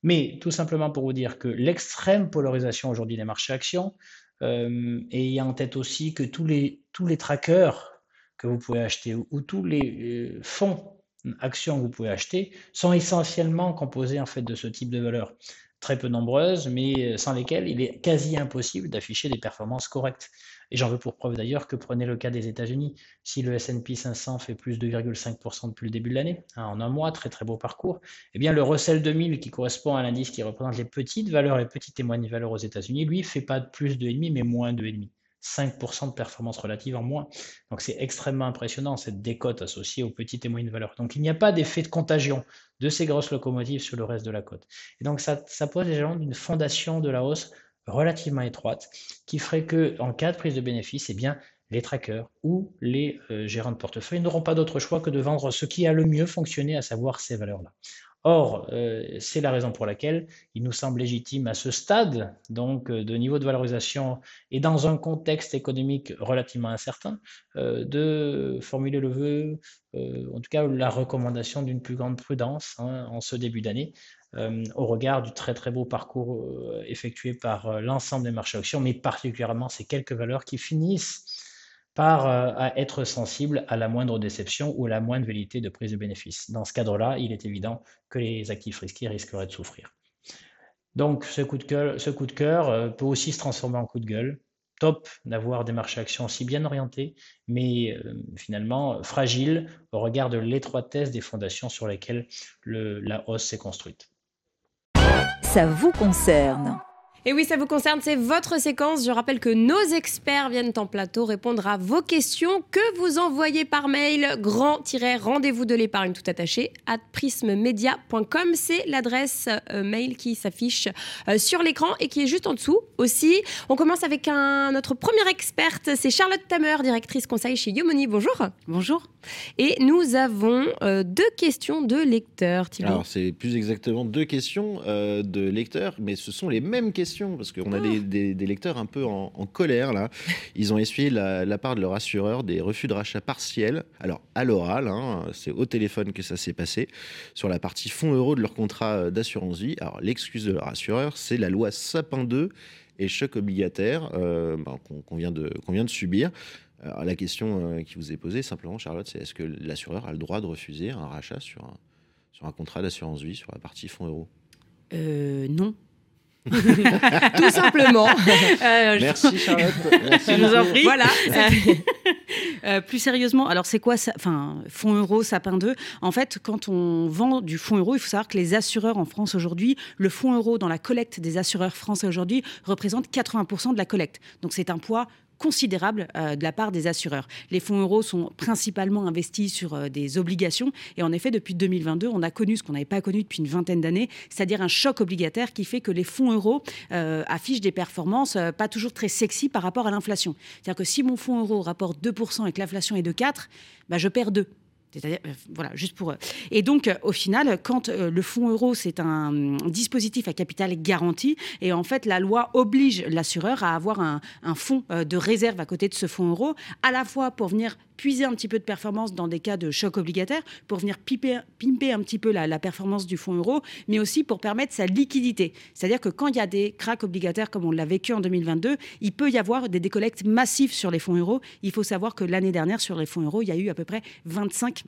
Mais tout simplement pour vous dire que l'extrême polarisation aujourd'hui des marchés actions, euh, et il y a en tête aussi que tous les, tous les trackers que vous pouvez acheter ou, tous les euh, fonds actions que vous pouvez acheter sont essentiellement composés en fait de ce type de valeurs très peu nombreuses, mais sans lesquelles il est quasi impossible d'afficher des performances correctes. Et j'en veux pour preuve d'ailleurs que prenez le cas des États-Unis. Si le S&P 500 fait plus de 2,5% depuis le début de l'année, hein, en un mois, très très beau parcours, eh bien le Russell 2000 qui correspond à l'indice qui représente les petites valeurs, les petites de valeurs aux États-Unis, lui fait pas plus de 2,5 mais moins de 2,5. 5% de performance relative en moins. Donc c'est extrêmement impressionnant cette décote associée aux petites et moyennes valeurs. Donc il n'y a pas d'effet de contagion de ces grosses locomotives sur le reste de la côte. Et donc ça, ça pose les d'une fondation de la hausse relativement étroite qui ferait que en cas de prise de bénéfice, eh bien, les trackers ou les euh, gérants de portefeuille n'auront pas d'autre choix que de vendre ce qui a le mieux fonctionné, à savoir ces valeurs-là. Or, c'est la raison pour laquelle il nous semble légitime à ce stade, donc de niveau de valorisation et dans un contexte économique relativement incertain, de formuler le vœu, en tout cas la recommandation d'une plus grande prudence hein, en ce début d'année, au regard du très très beau parcours effectué par l'ensemble des marchés actions, mais particulièrement ces quelques valeurs qui finissent par euh, être sensible à la moindre déception ou à la moindre vérité de prise de bénéfice. Dans ce cadre-là, il est évident que les actifs risqués risqueraient de souffrir. Donc ce coup de cœur, ce coup de cœur euh, peut aussi se transformer en coup de gueule. Top d'avoir des marchés actions si bien orientés, mais euh, finalement fragiles au regard de l'étroitesse des fondations sur lesquelles la hausse s'est construite. Ça vous concerne. Et oui, ça vous concerne, c'est votre séquence. Je rappelle que nos experts viennent en plateau répondre à vos questions que vous envoyez par mail grand-rendez-vous de l'épargne tout attaché at prismemedia.com. C'est l'adresse euh, mail qui s'affiche euh, sur l'écran et qui est juste en dessous aussi. On commence avec un, notre première experte, c'est Charlotte Tamer, directrice conseil chez Yomoni. Bonjour. Bonjour. Et nous avons euh, deux questions de lecteurs. Alors, c'est plus exactement deux questions de lecteurs, mais ce sont les mêmes questions parce qu'on a ah. des, lecteurs un peu en, colère là. Ils ont essuyé la, part de leur assureur des refus de rachat partiels. Alors à l'oral, hein, c'est au téléphone que ça s'est passé sur la partie fonds euros de leur contrat euh, d'assurance vie. Alors l'excuse de leur assureur, c'est la loi Sapin 2 et choc obligataire euh, ben, qu'on vient, de, vient de subir. Alors, la question euh, qui vous est posée simplement, Charlotte, c'est est-ce que l'assureur a le droit de refuser un rachat sur un, sur un contrat d'assurance vie sur la partie fonds euros? Euh, Non, Tout simplement. Euh, Merci Charlotte. Merci je vous en prie. Voilà. Euh, plus sérieusement, alors c'est quoi ça Enfin, fonds euro, sapin 2. En fait, quand on vend du fonds euro, il faut savoir que les assureurs en France aujourd'hui, le fonds euro dans la collecte des assureurs français aujourd'hui représente 80% de la collecte. Donc c'est un poids considérable euh, de la part des assureurs. Les fonds euros sont principalement investis sur euh, des obligations et en effet, depuis 2022, on a connu ce qu'on n'avait pas connu depuis une vingtaine d'années, c'est-à-dire un choc obligataire qui fait que les fonds euros euh, affichent des performances pas toujours très sexy par rapport à l'inflation. C'est-à-dire que si mon fonds euro rapporte 2% et que l'inflation est de 4, bah, je perds 2. C'est-à-dire, euh, voilà, juste pour. Euh, et donc, euh, au final, quand le fonds euro, c'est un dispositif à capital garanti, et en fait, la loi oblige l'assureur à avoir un, fonds de réserve à côté de ce fonds euro, à la fois pour venir puiser un petit peu de performance dans des cas de choc obligataire, pour venir pimper, pimper un petit peu la, la, performance du fonds euro, mais aussi pour permettre sa liquidité. C'est-à-dire que quand il y a des cracks obligataires comme on l'a vécu en 2022, il peut y avoir des décollectes massifs sur les fonds euros. Il faut savoir que l'année dernière, sur les fonds euros, il y a eu à peu près 25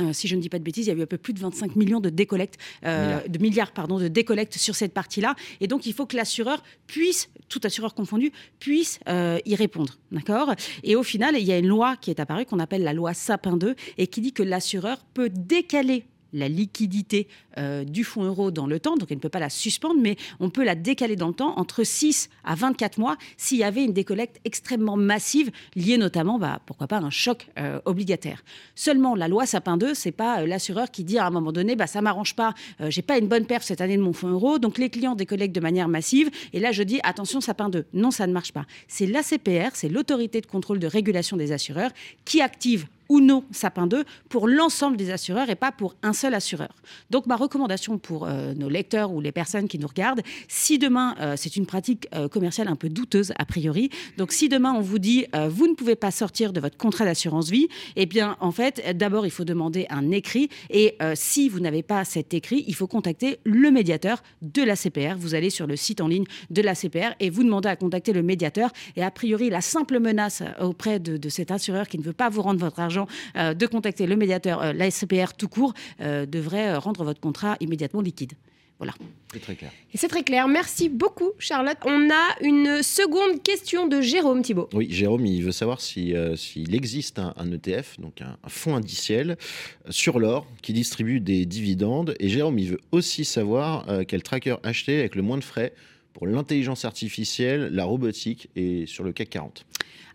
euh, si je ne dis pas de bêtises, il y a eu un peu plus de 25 millions de décollectes, euh, de milliards pardon, de décollectes sur cette partie-là. Et donc, il faut que l'assureur puisse, tout assureur confondu, puisse euh, y répondre. D'accord? Et au final, il y a une loi qui est apparue qu'on appelle la loi Sapin 2 et qui dit que l'assureur peut décaler la liquidité euh, du fonds euro dans le temps, donc elle ne peut pas la suspendre, mais on peut la décaler dans le temps entre 6 à 24 mois s'il y avait une décollecte extrêmement massive liée notamment, bah, pourquoi pas, à un choc euh, obligataire. Seulement, la loi Sapin 2, c'est pas euh, l'assureur qui dit à un moment donné, bah, ça m'arrange pas, j'ai pas une bonne perf cette année de mon fonds euro, donc les clients décollectent de manière massive, et là je dis, attention Sapin 2, non, ça ne marche pas. C'est l'ACPR, c'est l'autorité de contrôle de régulation des assureurs, qui active ou non Sapin 2 pour l'ensemble des assureurs et pas pour un seul assureur. Donc ma recommandation pour euh, nos lecteurs ou les personnes qui nous regardent, si demain euh, c'est une pratique euh, commerciale un peu douteuse a priori, donc si demain on vous dit vous ne pouvez pas sortir de votre contrat d'assurance vie, eh bien en fait d'abord il faut demander un écrit et si vous n'avez pas cet écrit, il faut contacter le médiateur de la CPR. Vous allez sur le site en ligne de la CPR et vous demandez à contacter le médiateur et a priori la simple menace auprès de, de cet assureur qui ne veut pas vous rendre votre argent euh, de contacter le médiateur, euh, la SCPR tout court, euh, devrait rendre votre contrat immédiatement liquide. Voilà. C'est très clair. Et c'est très clair. Merci beaucoup, Charlotte. On a une seconde question de Jérôme Thibault. Oui, Jérôme, il veut savoir s'il si, existe un, ETF, donc un, fonds indiciel, sur l'or qui distribue des dividendes. Et Jérôme, il veut aussi savoir quel tracker acheter avec le moins de frais pour l'intelligence artificielle, la robotique et sur le CAC 40.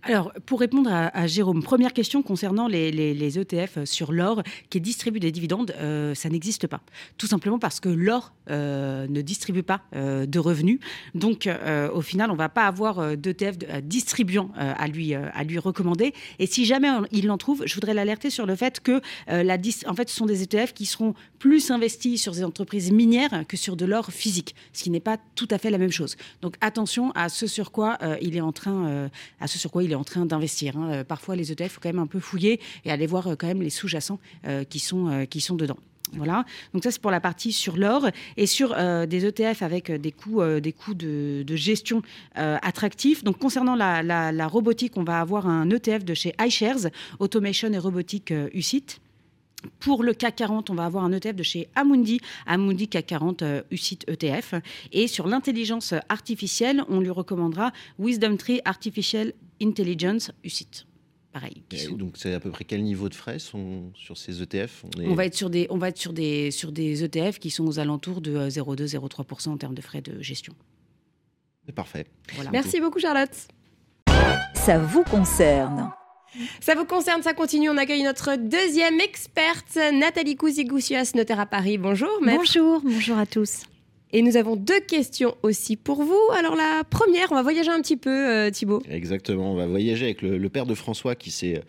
Alors, pour répondre à, Jérôme, première question concernant les, ETF sur l'or qui distribue des dividendes, euh, ça n'existe pas. Tout simplement parce que l'or euh, ne distribue pas euh, de revenus. Donc, au final, on ne va pas avoir d'ETF distribuant à, lui, à lui recommander. Et si jamais il l'en trouve, je voudrais l'alerter sur le fait que la en fait, ce sont des ETF qui seront plus investis sur des entreprises minières que sur de l'or physique, ce qui n'est pas tout à fait la même chose. Donc, attention à ce sur quoi il est en train, à ce sur quoi il en train d'investir. Hein. Euh, parfois, les ETF, il faut quand même un peu fouiller et aller voir euh, quand même les sous-jacents euh, qui, sont, qui sont dedans. Voilà, donc ça c'est pour la partie sur l'or et sur des ETF avec des coûts, des coûts de, gestion attractifs. Donc concernant la, robotique, on va avoir un ETF de chez iShares, Automation et Robotique UCIT. Pour le CAC 40, on va avoir un ETF de chez Amundi, Amundi CAC 40 euh, UCIT ETF. Et sur l'intelligence artificielle, on lui recommandera Wisdom Tree Artificial Intelligence UCIT. Pareil. donc c'est à peu près quel niveau de frais sont sur ces ETF on, va être sur des, on va être sur des, sur des ETF qui sont aux alentours de 0,2-0,3% en termes de frais de gestion. C'est parfait. Merci beaucoup Charlotte. Ça vous concerne. Ça vous concerne, ça continue. On accueille notre deuxième experte, Nathalie Cousigoussias, notaire à Paris. Bonjour, Bonjour, bonjour à tous. Et nous avons deux questions aussi pour vous. Alors la première, on va voyager un petit peu, euh, Thibault. Exactement, on va voyager avec le, père de François qui s'est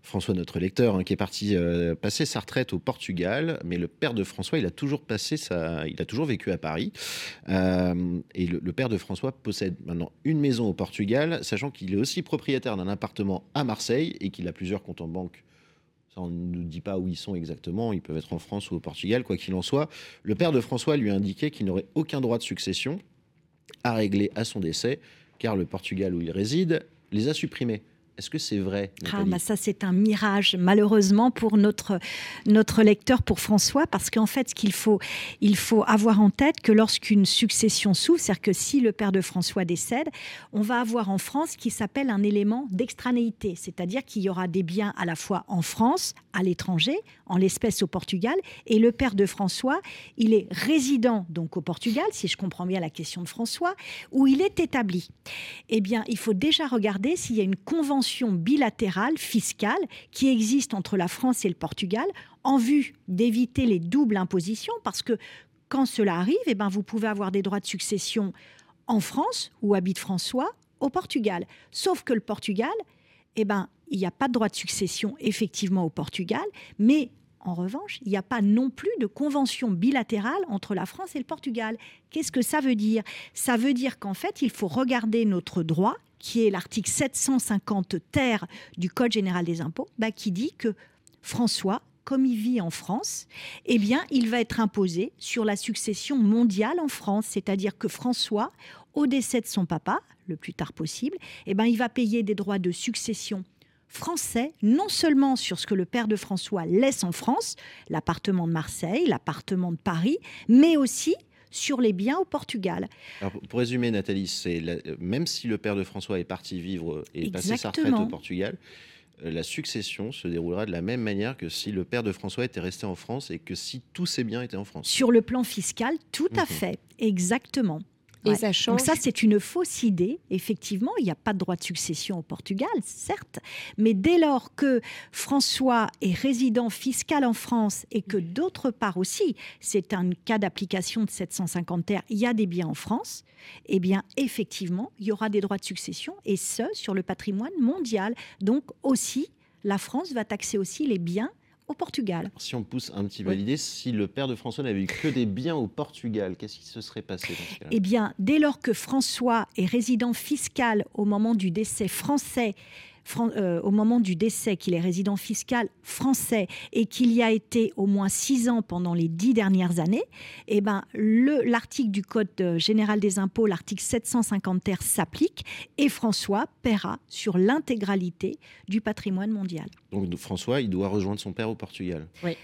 François, notre lecteur, hein, qui est parti euh, passer sa retraite au Portugal, mais le père de François, il a toujours passé sa, il a toujours vécu à Paris, euh, et le, père de François possède maintenant une maison au Portugal, sachant qu'il est aussi propriétaire d'un appartement à Marseille et qu'il a plusieurs comptes en banque. On ne nous dit pas où ils sont exactement. Ils peuvent être en France ou au Portugal, quoi qu'il en soit. Le père de François lui a indiqué qu'il n'aurait aucun droit de succession à régler à son décès, car le Portugal où il réside les a supprimés. Est-ce que c'est vrai ah, bah Ça, c'est un mirage, malheureusement, pour notre, notre lecteur, pour François, parce qu'en fait, ce qu'il faut, il faut avoir en tête que lorsqu'une succession s'ouvre, c'est-à-dire que si le père de François décède, on va avoir en France ce qui s'appelle un élément d'extranéité, c'est-à-dire qu'il y aura des biens à la fois en France, à l'étranger, en l'espèce au Portugal, et le père de François, il est résident donc au Portugal, si je comprends bien la question de François, où il est établi. Eh bien, il faut déjà regarder s'il y a une convention bilatérale fiscale qui existe entre la France et le Portugal en vue d'éviter les doubles impositions parce que quand cela arrive, eh ben, vous pouvez avoir des droits de succession en France où habite François, au Portugal. Sauf que le Portugal, eh ben, il n'y a pas de droit de succession effectivement au Portugal, mais en revanche, il n'y a pas non plus de convention bilatérale entre la France et le Portugal. Qu'est-ce que ça veut dire? Ça veut dire qu'en fait, il faut regarder notre droit qui est l'article 750 terre du Code général des impôts, bah, qui dit que François, comme il vit en France, eh bien, il va être imposé sur la succession mondiale en France. C'est-à-dire que François, au décès de son papa, le plus tard possible, eh ben, il va payer des droits de succession français, non seulement sur ce que le père de François laisse en France, l'appartement de Marseille, l'appartement de Paris, mais aussi sur les biens au Portugal. pour résumer, Nathalie, c'est même si le père de François est parti vivre et passer sa retraite au Portugal, euh, la succession se déroulera de la même manière que si le père de François était resté en France et que si tous ses biens étaient en France. Sur le plan fiscal, tout à mhm. fait, exactement. Et ça change. Donc ça, c'est une fausse idée. Effectivement, il n'y a pas de droit de succession au Portugal, certes, mais dès lors que François est résident fiscal en France et que d'autre part aussi, c'est un cas d'application de 750 terres, il y a des biens en France, eh bien, effectivement, il y aura des droits de succession et ce, sur le patrimoine mondial. Donc aussi, la France va taxer aussi les biens au Portugal. Si on pousse un petit peu l'idée, si le père de François n'avait eu que des biens au Portugal, qu'est-ce qui se serait passé dans ce cas Eh bien, dès lors que François est résident fiscal au moment du décès français euh, au moment du décès qu'il est résident fiscal français et qu'il y a été au moins six ans pendant les dix dernières années, eh ben, l'article du Code euh, général des impôts, l'article 750 ter s'applique et François paiera sur l'intégralité du patrimoine mondial. Donc François, il doit rejoindre son père au Portugal. Oui.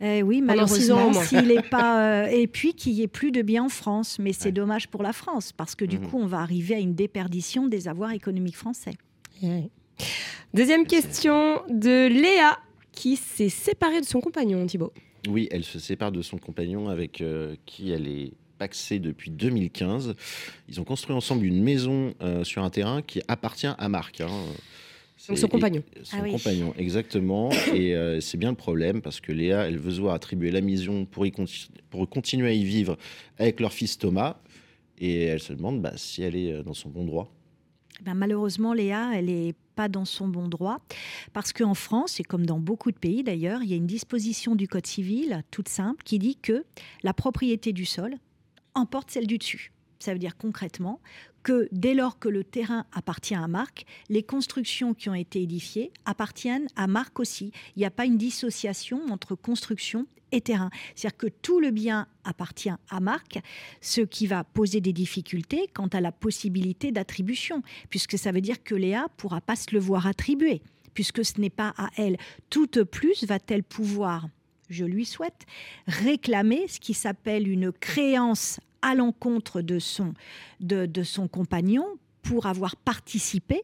Eh oui, malheureusement, s'il n'est pas. Euh, et puis qu'il n'y ait plus de biens en France. Mais c'est dommage pour la France, parce que du mmh. coup, on va arriver à une déperdition des avoirs économiques français. Deuxième question de Léa, qui s'est séparée de son compagnon, Thibault. Oui, elle se sépare de son compagnon avec euh, qui elle est paxé depuis 2015. Ils ont construit ensemble une maison sur un terrain qui appartient à Marc. Hein. Donc son compagnon. Son ah compagnon, exactement. Et c'est bien le problème parce que Léa, elle veut voir attribuer la maison pour, y pour continuer à y vivre avec leur fils Thomas. Et elle se demande bah, si elle est dans son bon droit. Ben, malheureusement, Léa, elle n'est pas dans son bon droit, parce qu'en France, et comme dans beaucoup de pays d'ailleurs, il y a une disposition du Code civil, toute simple, qui dit que la propriété du sol emporte celle du dessus. Ça veut dire concrètement que dès lors que le terrain appartient à Marc, les constructions qui ont été édifiées appartiennent à Marc aussi. Il n'y a pas une dissociation entre construction et terrain. C'est-à-dire que tout le bien appartient à Marc, ce qui va poser des difficultés quant à la possibilité d'attribution, puisque ça veut dire que Léa pourra pas se le voir attribuer, puisque ce n'est pas à elle. Tout plus va-t-elle pouvoir je lui souhaite, réclamer ce qui s'appelle une créance à l'encontre de son, de, de son compagnon pour avoir participé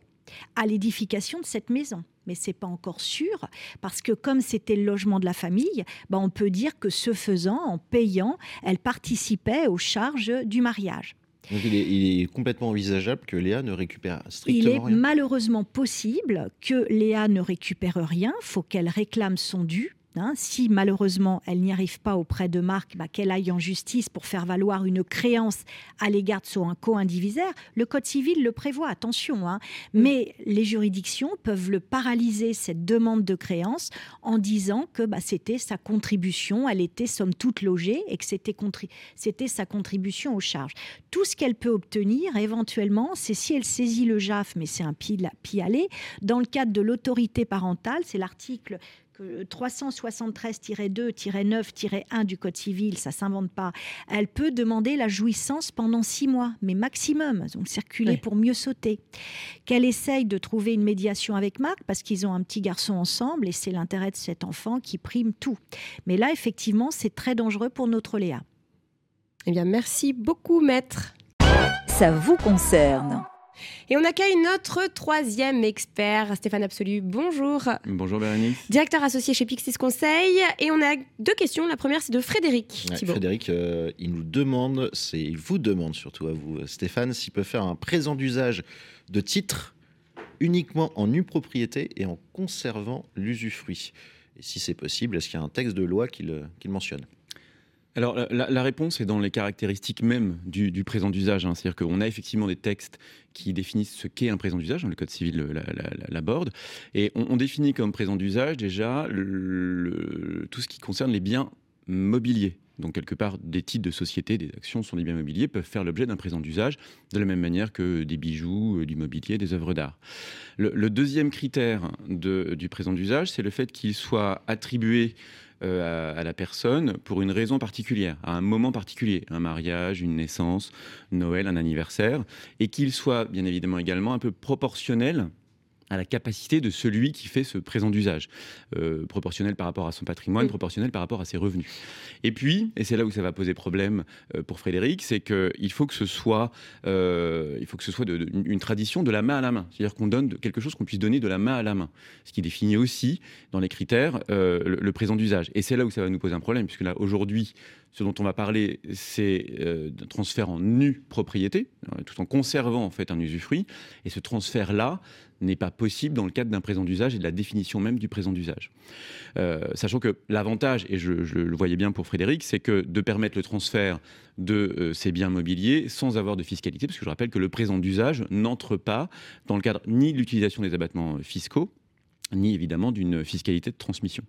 à l'édification de cette maison. Mais c'est pas encore sûr, parce que comme c'était le logement de la famille, ben on peut dire que ce faisant, en payant, elle participait aux charges du mariage. Donc il, est, il, est, complètement envisageable que Léa ne récupère strictement rien. Il est malheureusement possible que Léa ne récupère rien, faut qu'elle réclame son dû Hein, si malheureusement elle n'y arrive pas auprès de Marc, bah, qu'elle aille en justice pour faire valoir une créance à l'égard de son co-indivisaire, le Code civil le prévoit, attention. Hein. Mm. Mais les juridictions peuvent le paralyser, cette demande de créance, en disant que bah, c'était sa contribution, elle était somme toute logée et que c'était, c'était sa contribution aux charges. Tout ce qu'elle peut obtenir éventuellement, c'est si elle saisit le JAF, mais c'est un pis-aller, dans le cadre de l'autorité parentale, c'est l'article 373-2-9-1 du Code civil, ça s'invente pas, elle peut demander la jouissance pendant six mois, mais maximum, donc circuler pour mieux sauter. Qu'elle essaye de trouver une médiation avec Marc parce qu'ils ont un petit garçon ensemble et c'est l'intérêt de cet enfant qui prime tout. Mais là, effectivement, c'est très dangereux pour notre Léa. Eh bien, merci beaucoup, maître. Ça vous concerne. Et on accueille notre troisième expert, Stéphane Absolu. Bonjour. Bonjour Bérénice. Directeur associé chez Pixis Conseil. Et on a deux questions. La première, c'est de Frédéric. Frédéric, euh, il nous demande, c'est, il vous demande surtout à vous, Stéphane, s'il peut faire un présent d'usage de titre uniquement en nue propriété et en conservant l'usufruit. Et si c'est possible, est-ce qu'il y a un texte de loi qui le mentionne? Alors la, réponse est dans les caractéristiques même du, présent d'usage. Hein. C'est-à-dire qu'on a effectivement des textes qui définissent ce qu'est un présent d'usage, hein, le Code civil l'aborde, et on, définit comme présent d'usage déjà tout ce qui concerne les biens mobiliers. Donc quelque part, des titres de société, des actions sont des biens mobiliers, peuvent faire l'objet d'un présent d'usage, de la même manière que des bijoux, euh, du mobilier, des œuvres d'art. Le, deuxième critère du présent d'usage, c'est le fait qu'il soit attribué euh, à, la personne pour une raison particulière, à un moment particulier, un mariage, une naissance, Noël, un anniversaire, et qu'il soit bien évidemment également un peu proportionnel à la capacité de celui qui fait ce présent d'usage, euh, proportionnel par rapport à son patrimoine, proportionnel par rapport à ses revenus. Et puis, et c'est là où ça va poser problème euh, pour Frédéric, c'est qu'il faut que ce soit, euh, il faut que ce soit de, une tradition de la main à la main, c'est-à-dire qu'on donne quelque chose qu'on puisse donner de la main à la main, ce qui définit aussi dans les critères le, le, présent d'usage. Et c'est là où ça va nous poser un problème, puisque là aujourd'hui, ce dont on va parler, c'est d'un transfert en nue propriété, tout en conservant en fait un usufruit. Et ce transfert-là, n'est pas possible dans le cadre d'un présent d'usage et de la définition même du présent d'usage. Euh, sachant que l'avantage, et je, le voyais bien pour Frédéric, c'est que de permettre le transfert de euh, ces biens mobiliers sans avoir de fiscalité, parce que je rappelle que le présent d'usage n'entre pas dans le cadre ni de l'utilisation des abattements fiscaux, ni évidemment d'une fiscalité de transmission.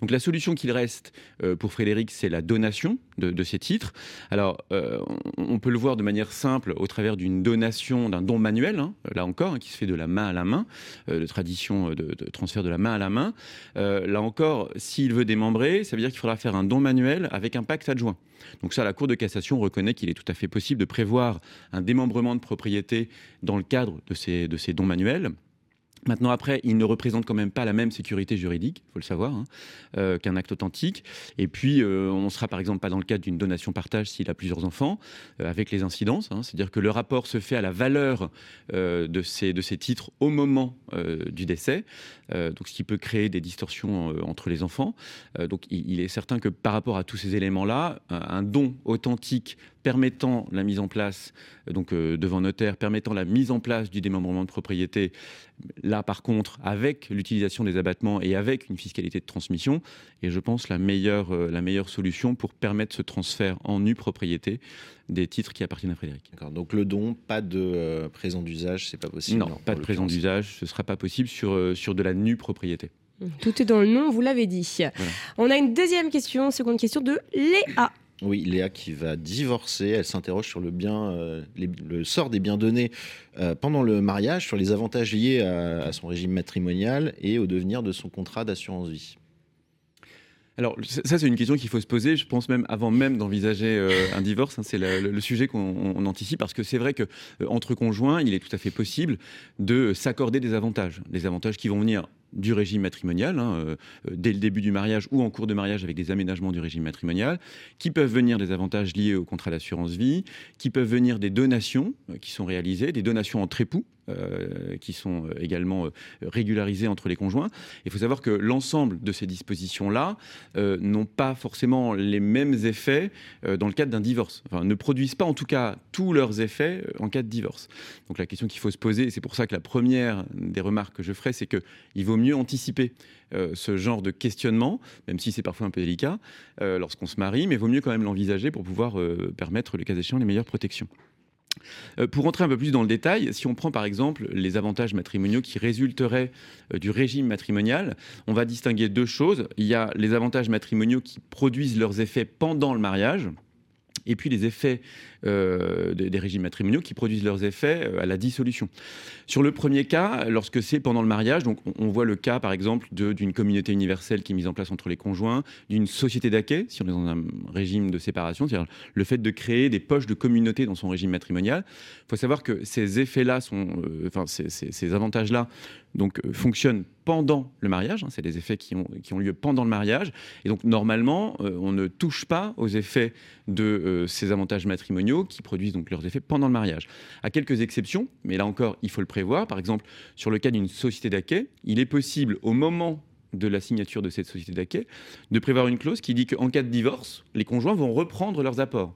Donc la solution qu'il reste euh, pour Frédéric, c'est la donation de, ces titres. Alors euh, on, peut le voir de manière simple au travers d'une donation, d'un don manuel, hein, là encore, hein, qui se fait de la main à la main, euh, de tradition de, transfert de la main à la main. là encore, s'il veut démembrer, ça veut dire qu'il faudra faire un don manuel avec un pacte adjoint. Donc ça, la Cour de cassation reconnaît qu'il est tout à fait possible de prévoir un démembrement de propriété dans le cadre de de ces dons manuels. Maintenant, après, il ne représente quand même pas la même sécurité juridique, il faut le savoir, hein, euh, qu'un acte authentique. Et puis, euh, on ne sera par exemple pas dans le cadre d'une donation-partage s'il a plusieurs enfants, euh, avec les incidences. hein. C'est-à-dire que le rapport se fait à la valeur de, ces, de ces titres au moment du décès, donc ce qui peut créer des distorsions entre les enfants. Donc, il, il est certain que par rapport à tous ces éléments-là, un, don authentique permettant la mise en place, donc devant notaire, permettant la mise en place du démembrement de propriété, là par contre, avec l'utilisation des abattements et avec une fiscalité de transmission, est je pense la meilleure, euh, la meilleure solution pour permettre ce transfert en nue propriété des titres qui appartiennent à Frédéric. D'accord. Donc le don, pas de euh, présent d'usage, c'est pas possible. Non, pas de présent d'usage, ce ne sera pas possible sur, euh, sur de la nue propriété. Tout est dans le nom, vous l'avez dit. On a une deuxième question, seconde question de Léa. Oui, Léa qui va divorcer, elle s'interroge sur le bien, euh, le sort des biens donnés euh, pendant le mariage, sur les avantages liés à, son régime matrimonial et au devenir de son contrat d'assurance vie. Alors, ça, c'est une question qu'il faut se poser, je pense même avant même d'envisager euh, un divorce. hein, c'est le, le- sujet qu'on on anticipe parce que c'est vrai que entre conjoints, il est tout à fait possible de s'accorder des avantages. Des avantages qui vont venir du régime matrimonial, hein, euh, euh, dès le début du mariage ou en cours de mariage avec des aménagements du régime matrimonial, qui peuvent venir des avantages liés au contrat d'assurance vie, qui peuvent venir des donations euh, qui sont réalisées, des donations entre époux. Euh, qui sont euh, également euh, régularisées entre les conjoints. Il faut savoir que l'ensemble de ces dispositions-là n'ont pas forcément les mêmes effets dans le cadre d'un divorce. Enfin, ne produisent pas en tout cas tous leurs effets en cas de divorce. Donc la question qu'il faut se poser, c'est pour ça que la première des remarques que je ferai, c'est qu'il vaut mieux anticiper ce genre de questionnement, même si c'est parfois un peu délicat, lorsqu'on se marie, mais vaut mieux quand même l'envisager pour pouvoir permettre, le cas échéant, les meilleures protections. Euh, Pour rentrer un peu plus dans le détail, si on prend par exemple les avantages matrimoniaux qui résulteraient euh, du régime matrimonial, on va distinguer deux choses. Il y a les avantages matrimoniaux qui produisent leurs effets pendant le mariage. Et puis les effets euh, des, régimes matrimoniaux qui produisent leurs effets euh, à la dissolution. Sur le premier cas, lorsque c'est pendant le mariage, donc on, voit le cas par exemple d'une communauté universelle qui est mise en place entre les conjoints, d'une société d'acquet, si on est dans un régime de séparation, c'est-à-dire le fait de créer des poches de communauté dans son régime matrimonial. Il faut savoir que ces effets-là euh, enfin ces avantages-là, donc euh, fonctionnent pendant le mariage. hein, c'est des effets qui ont, qui ont lieu pendant le mariage. Et donc normalement, euh, on ne touche pas aux effets de euh, ces avantages matrimoniaux qui produisent donc leurs effets pendant le mariage. À quelques exceptions, mais là encore, il faut le prévoir. Par exemple, sur le cas d'une société d'acquet, il est possible au moment de la signature de cette société d'acquet de prévoir une clause qui dit qu'en cas de divorce, les conjoints vont reprendre leurs apports.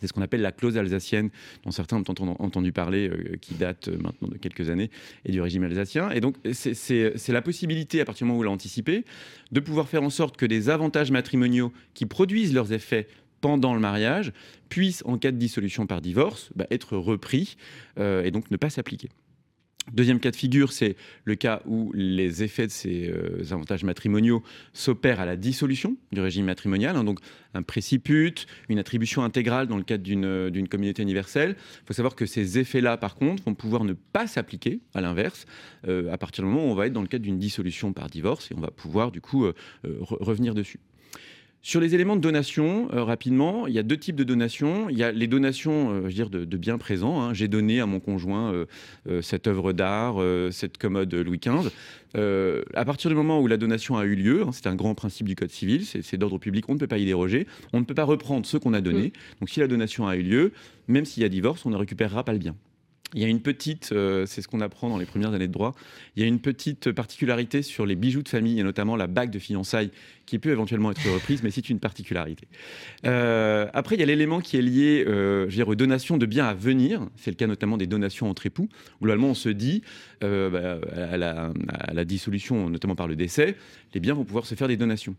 C'est ce qu'on appelle la clause alsacienne, dont certains ont entendu, parler, euh, qui date euh, maintenant de quelques années, et du régime alsacien. Et donc, c'est la possibilité, à partir du moment où on l'a anticipé, de pouvoir faire en sorte que des avantages matrimoniaux qui produisent leurs effets pendant le mariage puissent, en cas de dissolution par divorce, bah, être repris euh, et donc ne pas s'appliquer. Deuxième cas de figure, c'est le cas où les effets de ces euh, avantages matrimoniaux s'opèrent à la dissolution du régime matrimonial, hein, donc un préciput, une attribution intégrale dans le cadre d'une euh, d'une communauté universelle. Il faut savoir que ces effets-là, par contre, vont pouvoir ne pas s'appliquer, à l'inverse, euh, à partir du moment où on va être dans le cadre d'une dissolution par divorce, et on va pouvoir du coup re- revenir dessus. Sur les éléments de donation, euh, rapidement, il y a deux types de donations. Il y a les donations, euh, je veux dire, de, de biens présents. hein. J'ai donné à mon conjoint euh, cette œuvre d'art, cette commode Louis XV. À partir du moment où la donation a eu lieu, hein, c'est un grand principe du Code civil, c'est c'est d'ordre public, on ne peut pas y déroger. On ne peut pas reprendre ce qu'on a donné. Donc si la donation a eu lieu, même s'il y a divorce, on ne récupérera pas le bien. Il y a une petite, euh, c'est ce qu'on apprend dans les premières années de droit, il y a une petite particularité sur les bijoux de famille, et notamment la bague de fiançailles, qui peut éventuellement être reprise, mais c'est une particularité. Euh, après, il y a l'élément qui est lié euh, je aux donations de biens à venir. C'est le cas notamment des donations entre époux. Globalement, on se dit, bah, à la dissolution, notamment par le décès, les biens vont pouvoir se faire des donations.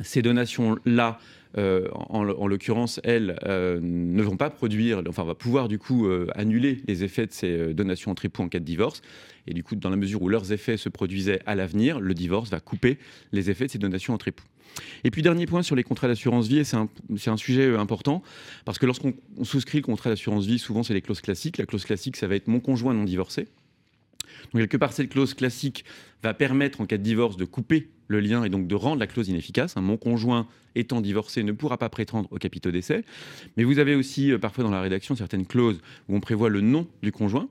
Ces donations-là, euh, en, en l'occurrence, elles euh, ne vont pas produire, enfin, on va pouvoir du coup euh, annuler les effets de ces donations entre époux en cas de divorce. Et du coup, dans la mesure où leurs effets se produisaient à l'avenir, le divorce va couper les effets de ces donations entre époux. Et puis, dernier point sur les contrats d'assurance vie, et c'est un, un sujet important, parce que lorsqu'on on souscrit le contrat d'assurance vie, souvent c'est les clauses classiques. La clause classique, ça va être mon conjoint non divorcé. Donc, quelque part, cette clause classique va permettre, en cas de divorce, de couper le lien et donc de rendre la clause inefficace. Mon conjoint étant divorcé ne pourra pas prétendre au capitaux d'essai. Mais vous avez aussi parfois dans la rédaction certaines clauses où on prévoit le nom du conjoint.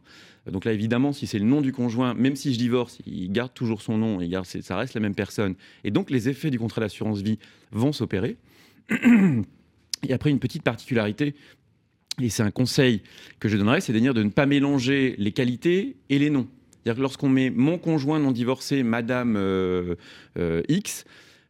Donc là, évidemment, si c'est le nom du conjoint, même si je divorce, il garde toujours son nom, il garde, ça reste la même personne. Et donc, les effets du contrat d'assurance vie vont s'opérer. Et après, une petite particularité, et c'est un conseil que je donnerais, c'est de de ne pas mélanger les qualités et les noms. C'est-à-dire que lorsqu'on met mon conjoint non divorcé, Madame euh, euh, X,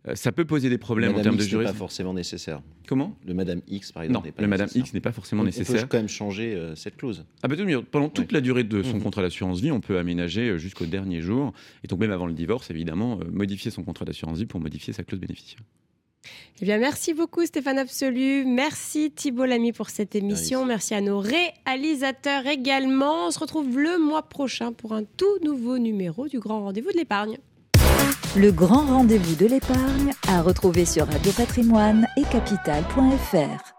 euh, ça peut poser des problèmes Madame en termes X de jurisprudence. n'est pas forcément nécessaire. Comment? Le Madame X, par Non, exemple, n'est pas le Madame. X n'est pas forcément On- nécessaire. On peut quand même changer euh, cette clause. Ah bah, pendant toute la durée de son Mhm. contrat d'assurance vie, on peut aménager jusqu'au dernier jour, et donc même avant le divorce, évidemment, modifier son contrat d'assurance vie pour modifier sa clause bénéficiaire. Eh bien, merci beaucoup Stéphane Absolu. Merci Thibault Lamy pour cette émission. Merci à nos réalisateurs également. On se retrouve le mois prochain pour un tout nouveau numéro du Grand Rendez-vous de l'épargne. Le grand rendez-vous de l'épargne à retrouver sur Radio Patrimoine et capital.fr.